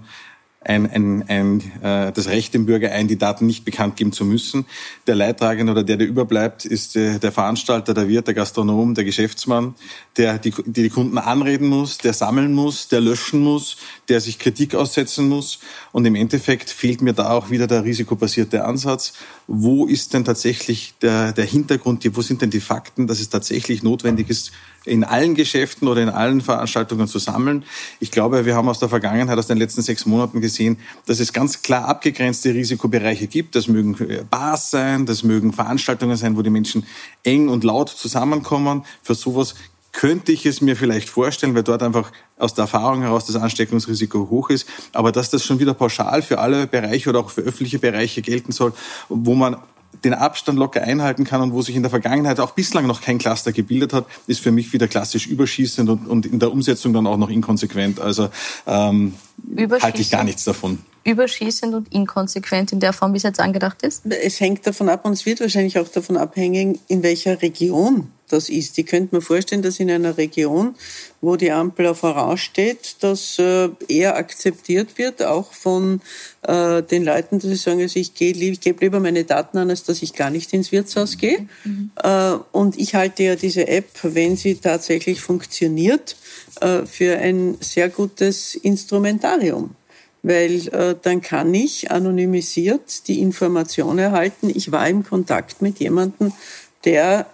ein, ein, ein, äh, das Recht dem Bürger ein, die Daten nicht bekannt geben zu müssen. Der Leidtragende oder der, der überbleibt, ist äh, der Veranstalter, der Wirt, der Gastronom, der Geschäftsmann, der die, die, die Kunden anreden muss, der sammeln muss, der löschen muss, der sich Kritik aussetzen muss. Und im Endeffekt fehlt mir da auch wieder der risikobasierte Ansatz. Wo ist denn tatsächlich der, der Hintergrund, wo sind denn die Fakten, dass es tatsächlich notwendig ist, in allen Geschäften oder in allen Veranstaltungen zu sammeln. Ich glaube, wir haben aus der Vergangenheit, aus den letzten sechs Monaten gesehen, dass es ganz klar abgegrenzte Risikobereiche gibt. Das mögen äh, Bars sein, das mögen Veranstaltungen sein, wo die Menschen eng und laut zusammenkommen. Für sowas könnte ich es mir vielleicht vorstellen, weil dort einfach aus der Erfahrung heraus das Ansteckungsrisiko hoch ist. Aber dass das schon wieder pauschal für alle Bereiche oder auch für öffentliche Bereiche gelten soll, wo man den Abstand locker einhalten kann und wo sich in der Vergangenheit auch bislang noch kein Cluster gebildet hat, ist für mich wieder klassisch überschießend und, und in der Umsetzung dann auch noch inkonsequent. Also ähm, halte ich gar nichts davon überschießend und inkonsequent in der Form, wie es jetzt angedacht ist? Es hängt davon ab und es wird wahrscheinlich auch davon abhängen, in welcher Region das ist. Ich könnte mir vorstellen, dass in einer Region, wo die Ampel auf Orange steht, das äh, eher akzeptiert wird, auch von äh, den Leuten, dass sie sagen, also ich, gehe, ich gebe lieber meine Daten an, als dass ich gar nicht ins Wirtshaus gehe. Mhm. Äh, und ich halte ja diese App, wenn sie tatsächlich funktioniert, für ein sehr gutes Instrumentarium weil äh, dann kann ich anonymisiert die Information erhalten, ich war im Kontakt mit jemandem, der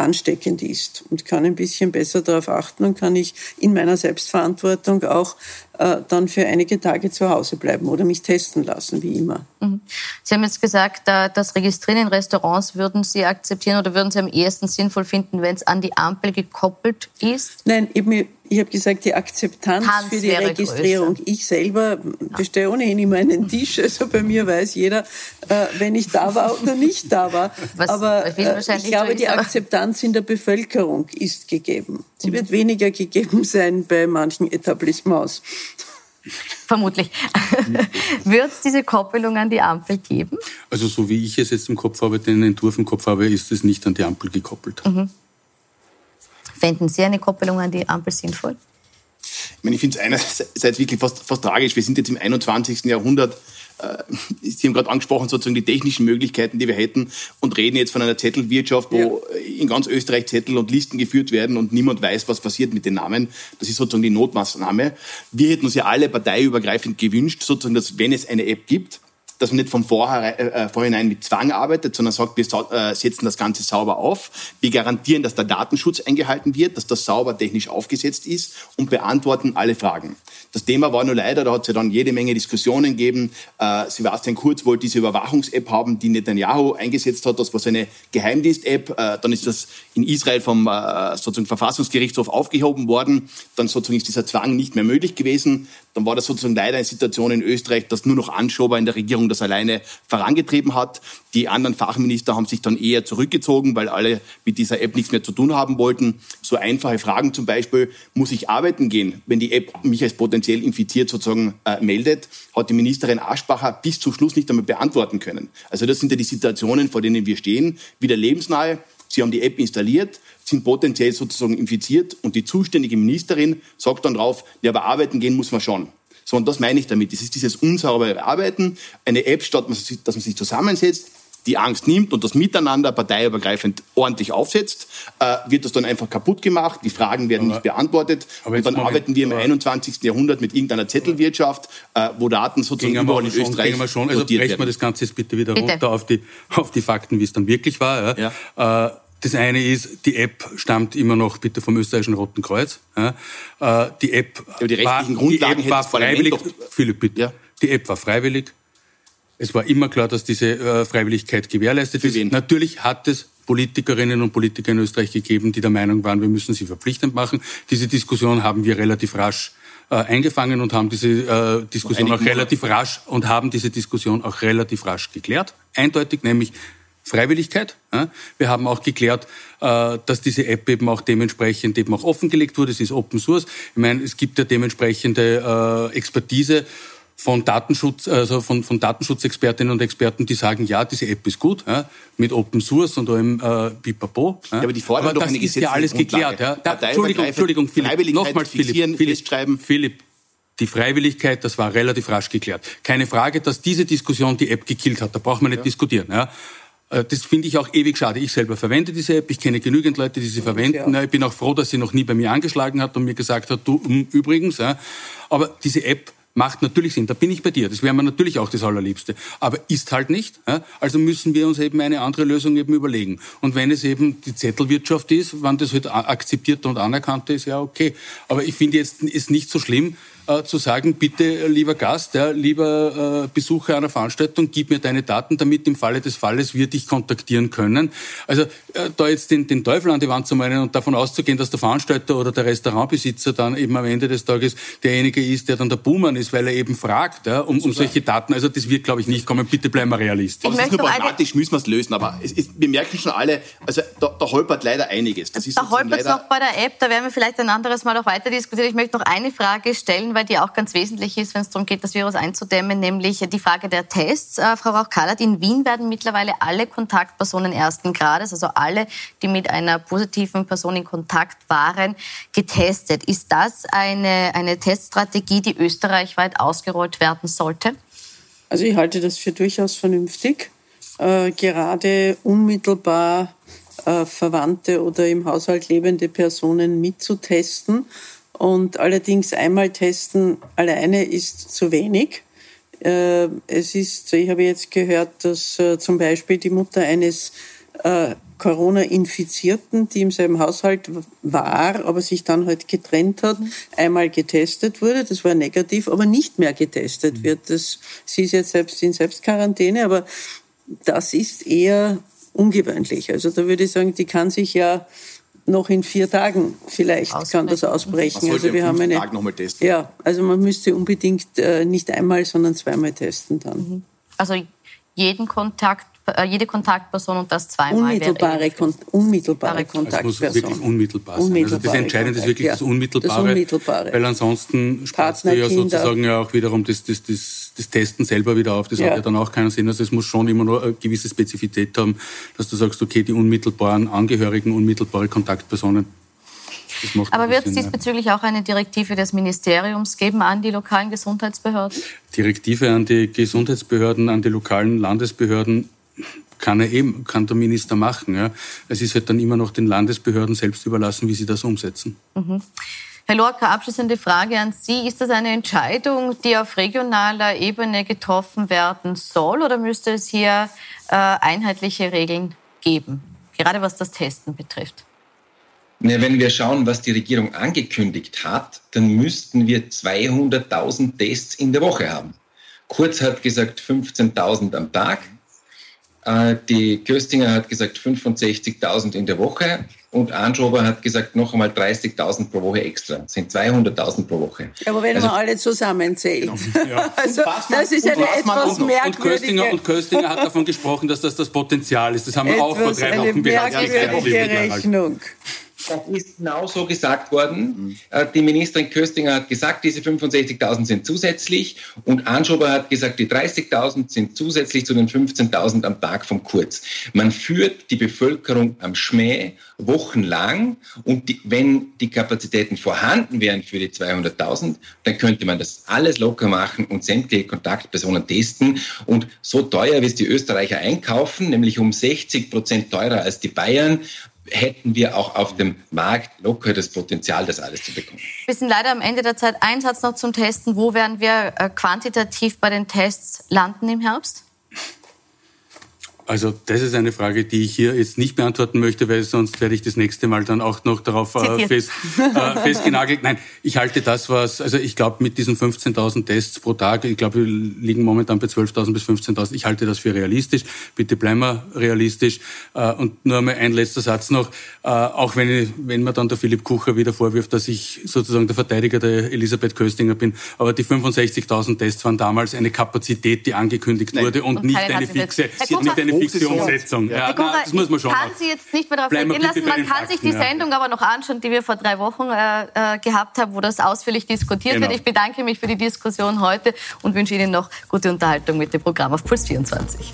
ansteckend ist und kann ein bisschen besser darauf achten und kann ich in meiner Selbstverantwortung auch äh, dann für einige Tage zu Hause bleiben oder mich testen lassen, wie immer. Mhm. Sie haben jetzt gesagt, das Registrieren in Restaurants würden Sie akzeptieren oder würden Sie am ehesten sinnvoll finden, wenn es an die Ampel gekoppelt ist? Nein, eben ich habe gesagt, die Akzeptanz Tanz für die Registrierung. Größer. Ich selber bestelle ohnehin immer einen Tisch. Also bei mir weiß jeder, äh, wenn ich da war oder nicht da war. Was Aber äh, ich glaube, die Akzeptanz in der Bevölkerung ist gegeben. Sie mhm. wird weniger gegeben sein bei manchen Etablissements. Vermutlich. Wird es diese Koppelung an die Ampel geben? Also so wie ich es jetzt im Kopf habe, den Entwurf im Kopf habe, ist es nicht an die Ampel gekoppelt. Mhm. Fänden Sie eine Koppelung an die Ampel sinnvoll? Ich, meine, ich finde es einerseits wirklich fast, fast tragisch. Wir sind jetzt im 21. Jahrhundert. Äh, Sie haben gerade angesprochen, sozusagen die technischen Möglichkeiten, die wir hätten und reden jetzt von einer Zettelwirtschaft, wo ja. in ganz Österreich Zettel und Listen geführt werden und niemand weiß, was passiert mit den Namen. Das ist sozusagen die Notmaßnahme. Wir hätten uns ja alle parteiübergreifend gewünscht, sozusagen, dass wenn es eine App gibt, dass man nicht von äh, äh, vorhinein mit Zwang arbeitet, sondern sagt, wir äh, setzen das Ganze sauber auf. Wir garantieren, dass der Datenschutz eingehalten wird, dass das sauber technisch aufgesetzt ist und beantworten alle Fragen. Das Thema war nur leider, da hat es ja dann jede Menge Diskussionen gegeben. Sebastian Kurz wollte diese Überwachungs-App haben, die Netanyahu eingesetzt hat. Das war seine Geheimdienst-App. Dann ist das in Israel vom sozusagen Verfassungsgerichtshof aufgehoben worden. Dann sozusagen ist dieser Zwang nicht mehr möglich gewesen. Dann war das sozusagen leider eine Situation in Österreich, dass nur noch Anschober in der Regierung das alleine vorangetrieben hat. Die anderen Fachminister haben sich dann eher zurückgezogen, weil alle mit dieser App nichts mehr zu tun haben wollten. So einfache Fragen zum Beispiel, muss ich arbeiten gehen, wenn die App mich als potenziell infiziert sozusagen äh, meldet, hat die Ministerin Aschbacher bis zum Schluss nicht einmal beantworten können. Also das sind ja die Situationen, vor denen wir stehen, wieder lebensnahe. Sie haben die App installiert, sind potenziell sozusagen infiziert und die zuständige Ministerin sagt dann drauf, ja, aber arbeiten gehen muss man schon. So, und das meine ich damit. Es ist dieses unsaubere Arbeiten, eine App, statt dass man sich zusammensetzt, die Angst nimmt und das Miteinander parteiübergreifend ordentlich aufsetzt, äh, wird das dann einfach kaputt gemacht, die Fragen werden aber, nicht beantwortet und dann arbeiten wir im 21. Jahrhundert mit irgendeiner Zettelwirtschaft, äh, wo Daten sozusagen überall in Österreich wir schon, Also brechen wir das Ganze jetzt bitte wieder bitte. runter auf die, auf die Fakten, wie es dann wirklich war. Ja. ja. Äh, das eine ist, die App stammt immer noch bitte vom österreichischen Roten Kreuz. Ja. Äh, die App ja, die war, die App war freiwillig. Philipp, bitte. Ja. Die App war freiwillig. Es war immer klar, dass diese äh, Freiwilligkeit gewährleistet ist. Natürlich hat es Politikerinnen und Politiker in Österreich gegeben, die der Meinung waren, wir müssen sie verpflichtend machen. Diese Diskussion haben wir relativ rasch äh, eingefangen und haben diese äh, Diskussion auch relativ rasch und haben diese Diskussion auch relativ rasch geklärt. Eindeutig, nämlich Freiwilligkeit. Wir haben auch geklärt, äh, dass diese App eben auch dementsprechend eben auch offengelegt wurde. Es ist Open Source. Ich meine, es gibt ja dementsprechende äh, Expertise von Datenschutz, also von, von Datenschutzexpertinnen und Experten, die sagen, ja, diese App ist gut, ja, mit Open Source und allem äh, Pipapo. Ja. ja, aber die fordern aber doch das eine ist ja alles geklärt. Ja. Da, Entschuldigung, Entschuldigung, Philipp, nochmal Philipp, Philipp, Philipp, die Freiwilligkeit, das war relativ rasch geklärt. Keine Frage, dass diese Diskussion die App gekillt hat, da braucht man nicht ja. diskutieren. Ja. Äh, das finde ich auch ewig schade. Ich selber verwende diese App. Ich kenne genügend Leute, die sie verwenden. Ja. Ich bin auch froh, dass sie noch nie bei mir angeschlagen hat und mir gesagt hat, du, übrigens. Ja. Aber diese App macht natürlich Sinn. Da bin ich bei dir. Das wäre mir natürlich auch das Allerliebste. Aber ist halt nicht. Ja? Also müssen wir uns eben eine andere Lösung eben überlegen. Und wenn es eben die Zettelwirtschaft ist, wann das halt akzeptiert und anerkannt ist, ja okay. Aber ich finde jetzt ist nicht so schlimm, äh, zu sagen, bitte, lieber Gast, ja, lieber äh, Besucher einer Veranstaltung, gib mir deine Daten, damit im Falle des Falles wir dich kontaktieren können. Also äh, da jetzt den, den Teufel an die Wand zu meinen und davon auszugehen, dass der Veranstalter oder der Restaurantbesitzer dann eben am Ende des Tages derjenige ist, der dann der Buhmann ist, weil er eben fragt ja, um, um solche Daten. Also das wird, glaube ich, nicht kommen. Bitte bleiben wir realistisch. Das ist nur pragmatisch, müssen wir es lösen. Aber es ist, wir merken schon alle, also da, da holpert leider einiges. Das ist da holpert es noch bei der App, da werden wir vielleicht ein anderes Mal auch weiter diskutieren. Ich möchte noch eine Frage stellen, weil die auch ganz wesentlich ist, wenn es darum geht, das Virus einzudämmen, nämlich die Frage der Tests. Äh, Frau Rauch-Kallert, in Wien werden mittlerweile alle Kontaktpersonen ersten Grades, also alle, die mit einer positiven Person in Kontakt waren, getestet. Ist das eine, eine Teststrategie, die österreichweit ausgerollt werden sollte? Also ich halte das für durchaus vernünftig. Äh, gerade unmittelbar äh, Verwandte oder im Haushalt lebende Personen mitzutesten und allerdings einmal testen alleine ist zu wenig. Äh, es ist, ich habe jetzt gehört, dass äh, zum Beispiel die Mutter eines äh, Corona-Infizierten, die im selben Haushalt war, aber sich dann halt getrennt hat, einmal getestet wurde. Das war negativ, aber nicht mehr getestet mhm. wird. Das, sie ist jetzt selbst in Selbstquarantäne, aber das ist eher ungewöhnlich. Also da würde ich sagen, die kann sich ja noch in vier Tagen vielleicht ausbrechen. kann das ausbrechen. Also wir haben eine. Tag nochmal testen. Ja, also man müsste unbedingt äh, nicht einmal, sondern zweimal testen dann. Mhm. Also jeden Kontakt äh, jede Kontaktperson und das zweimal. Unmittelbare, Kon unmittelbare Kontaktperson. Es muss wirklich unmittelbar sein. Unmittelbare also das Entscheidende ist wirklich das Unmittelbare, das Unmittelbare. Weil ansonsten sparst du ja sozusagen ja auch wiederum das, das, das, das Testen selber wieder auf. Das ja. hat ja dann auch keinen Sinn. Also es muss schon immer noch eine gewisse Spezifität haben, dass du sagst, okay, die unmittelbaren Angehörigen, unmittelbare Kontaktpersonen aber wird es diesbezüglich auch eine Direktive des Ministeriums geben an die lokalen Gesundheitsbehörden? Direktive an die Gesundheitsbehörden, an die lokalen Landesbehörden kann er eben, kann der Minister machen. Ja. Es ist halt dann immer noch den Landesbehörden selbst überlassen, wie sie das umsetzen. Mhm. Herr Lorca, abschließende Frage an Sie. Ist das eine Entscheidung, die auf regionaler Ebene getroffen werden soll oder müsste es hier äh, einheitliche Regeln geben, gerade was das Testen betrifft? Wenn wir schauen, was die Regierung angekündigt hat, dann müssten wir 200.000 Tests in der Woche haben. Kurz hat gesagt 15.000 am Tag. Äh, die Köstinger hat gesagt 65.000 in der Woche und Anschober hat gesagt noch einmal 30.000 pro Woche extra. Das sind 200.000 pro Woche. Aber wenn also, man alle zusammenzählt. Genau. Ja. also, das ist eine etwas und, merkwürdige... Und Köstinger, und Köstinger hat davon gesprochen, dass das das Potenzial ist. Das haben wir auch vor drei Wochen bereits merkwürdige Rechnung. Das ist genau so gesagt worden. Mhm. Die Ministerin Köstinger hat gesagt, diese 65.000 sind zusätzlich und Anschober hat gesagt, die 30.000 sind zusätzlich zu den 15.000 am Tag vom Kurz. Man führt die Bevölkerung am Schmäh wochenlang und die, wenn die Kapazitäten vorhanden wären für die 200.000, dann könnte man das alles locker machen und sämtliche Kontaktpersonen testen und so teuer, wie es die Österreicher einkaufen, nämlich um 60 Prozent teurer als die Bayern, hätten wir auch auf dem Markt locker das Potenzial, das alles zu bekommen. Wir sind leider am Ende der Zeit. Ein Satz noch zum Testen. Wo werden wir äh, quantitativ bei den Tests landen im Herbst? Also das ist eine Frage, die ich hier jetzt nicht beantworten möchte, weil sonst werde ich das nächste Mal dann auch noch darauf äh, fest, äh, festgenagelt. Nein, ich halte das, was, also ich glaube mit diesen 15.000 Tests pro Tag, ich glaube wir liegen momentan bei 12.000 bis 15.000, ich halte das für realistisch. Bitte bleiben wir realistisch. Äh, und nur einmal ein letzter Satz noch, äh, auch wenn, wenn man dann der Philipp Kucher wieder vorwirft, dass ich sozusagen der Verteidiger der Elisabeth Köstinger bin, aber die 65.000 Tests waren damals eine Kapazität, die angekündigt Nein. wurde und, und nicht eine fixe, nicht eine fixe Umsetzung. Ja, Kucher, das muss man schon kann Sie jetzt nicht mehr darauf eingehen lassen. Man kann Fakten, sich die Sendung ja. aber noch anschauen, die wir vor drei Wochen äh, äh, gehabt haben, wo das ausführlich diskutiert genau. wird. Ich bedanke mich für die Diskussion heute und wünsche Ihnen noch gute Unterhaltung mit dem Programm auf Puls 24.